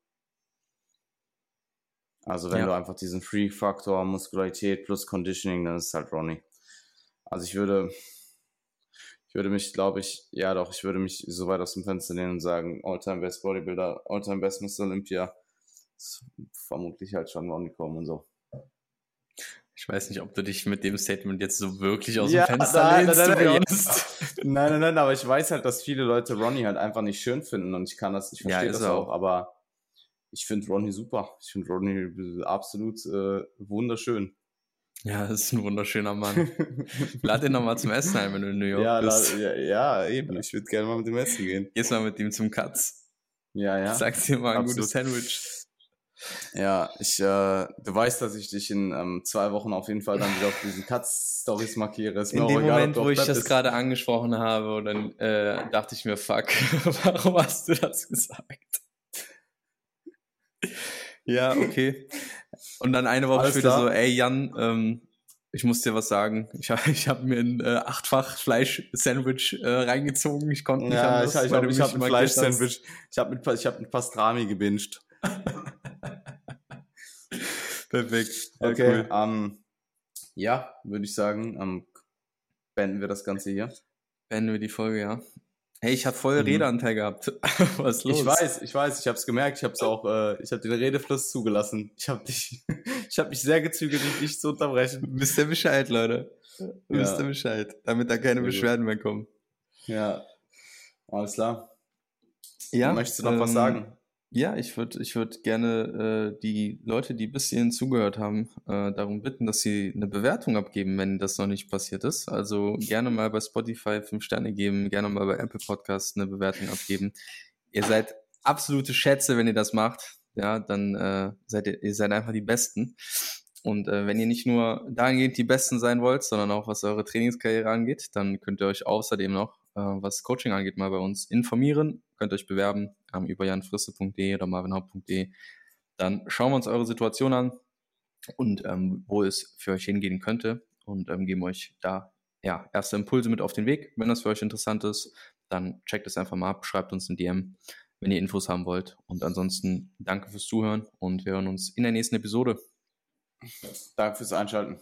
Also wenn ja. du einfach diesen Freak-Faktor, Muskularität plus Conditioning, dann ist es halt Ronnie. Also ich würde, ich würde mich, glaube ich, ja doch, ich würde mich so weit aus dem Fenster nehmen und sagen, All-Time Best Bodybuilder, All-Time Best Mr. Olympia, vermutlich halt schon Ronnie Coleman so. Ich weiß nicht, ob du dich mit dem Statement jetzt so wirklich aus ja, dem Fenster nein, lehnst, nein, nein, nein, nein, nein, aber ich weiß halt, dass viele Leute Ronnie halt einfach nicht schön finden und ich kann das, ich verstehe ja, das auch, aber ich finde Ronnie super. Ich finde Ronnie absolut äh, wunderschön. Ja, das ist ein wunderschöner Mann. Lad ihn nochmal zum Essen ein, wenn du in New York ja, bist. Ja, ja, eben. Ich würde gerne mal mit dem Essen gehen. Gehst mal mit ihm zum Katz. Ja, ja. Sagst dir mal ein absolut. gutes Sandwich. Ja, ich, äh, du weißt, dass ich dich in ähm, zwei Wochen auf jeden Fall dann wieder auf diesen Katz-Stories markiere. Ist in dem egal, Moment, wo ich das gerade angesprochen habe, dann äh, dachte ich mir, fuck, warum hast du das gesagt? ja, okay. Und dann eine Woche Alles später klar. so, ey Jan, ähm, ich muss dir was sagen. Ich, ich habe mir ein äh, achtfach Fleisch-Sandwich äh, reingezogen. Ich konnte nicht ja, anders. Ich, ich, habe ein Fleisch-Sandwich. Ich habe mit, ich hab mit Pastrami gebinged. Perfekt. Ja, okay. Cool. Um, ja, würde ich sagen, um, beenden wir das Ganze hier. Beenden wir die Folge, ja. Hey, ich habe voll mhm. Redeanteil gehabt. Was ist los? Ich weiß, ich weiß, ich habe es gemerkt. Ich habe es auch, äh, ich habe den Redefluss zugelassen. Ich habe dich, ich habe mich sehr gezügelt, dich nicht zu unterbrechen. Wisst ihr Bescheid, Leute? Ja. Wisst ihr Bescheid, damit da keine Beschwerden mehr kommen. Ja, alles klar. Ja. Möchtest du noch ähm, was sagen? Ja, ich würde ich würd gerne äh, die Leute, die bis hierhin zugehört haben, äh, darum bitten, dass sie eine Bewertung abgeben, wenn das noch nicht passiert ist. Also gerne mal bei Spotify fünf Sterne geben, gerne mal bei Apple Podcasts eine Bewertung abgeben. Ihr seid absolute Schätze, wenn ihr das macht. Ja, dann äh, seid ihr, ihr seid einfach die Besten. Und äh, wenn ihr nicht nur dahingehend die Besten sein wollt, sondern auch was eure Trainingskarriere angeht, dann könnt ihr euch außerdem noch, äh, was Coaching angeht, mal bei uns informieren könnt euch bewerben ähm, über janfrisse.de oder marvinhaupt.de. Dann schauen wir uns eure Situation an und ähm, wo es für euch hingehen könnte und ähm, geben euch da ja, erste Impulse mit auf den Weg. Wenn das für euch interessant ist, dann checkt es einfach mal ab, schreibt uns ein DM, wenn ihr Infos haben wollt. Und ansonsten danke fürs Zuhören und wir hören uns in der nächsten Episode. Danke fürs Einschalten.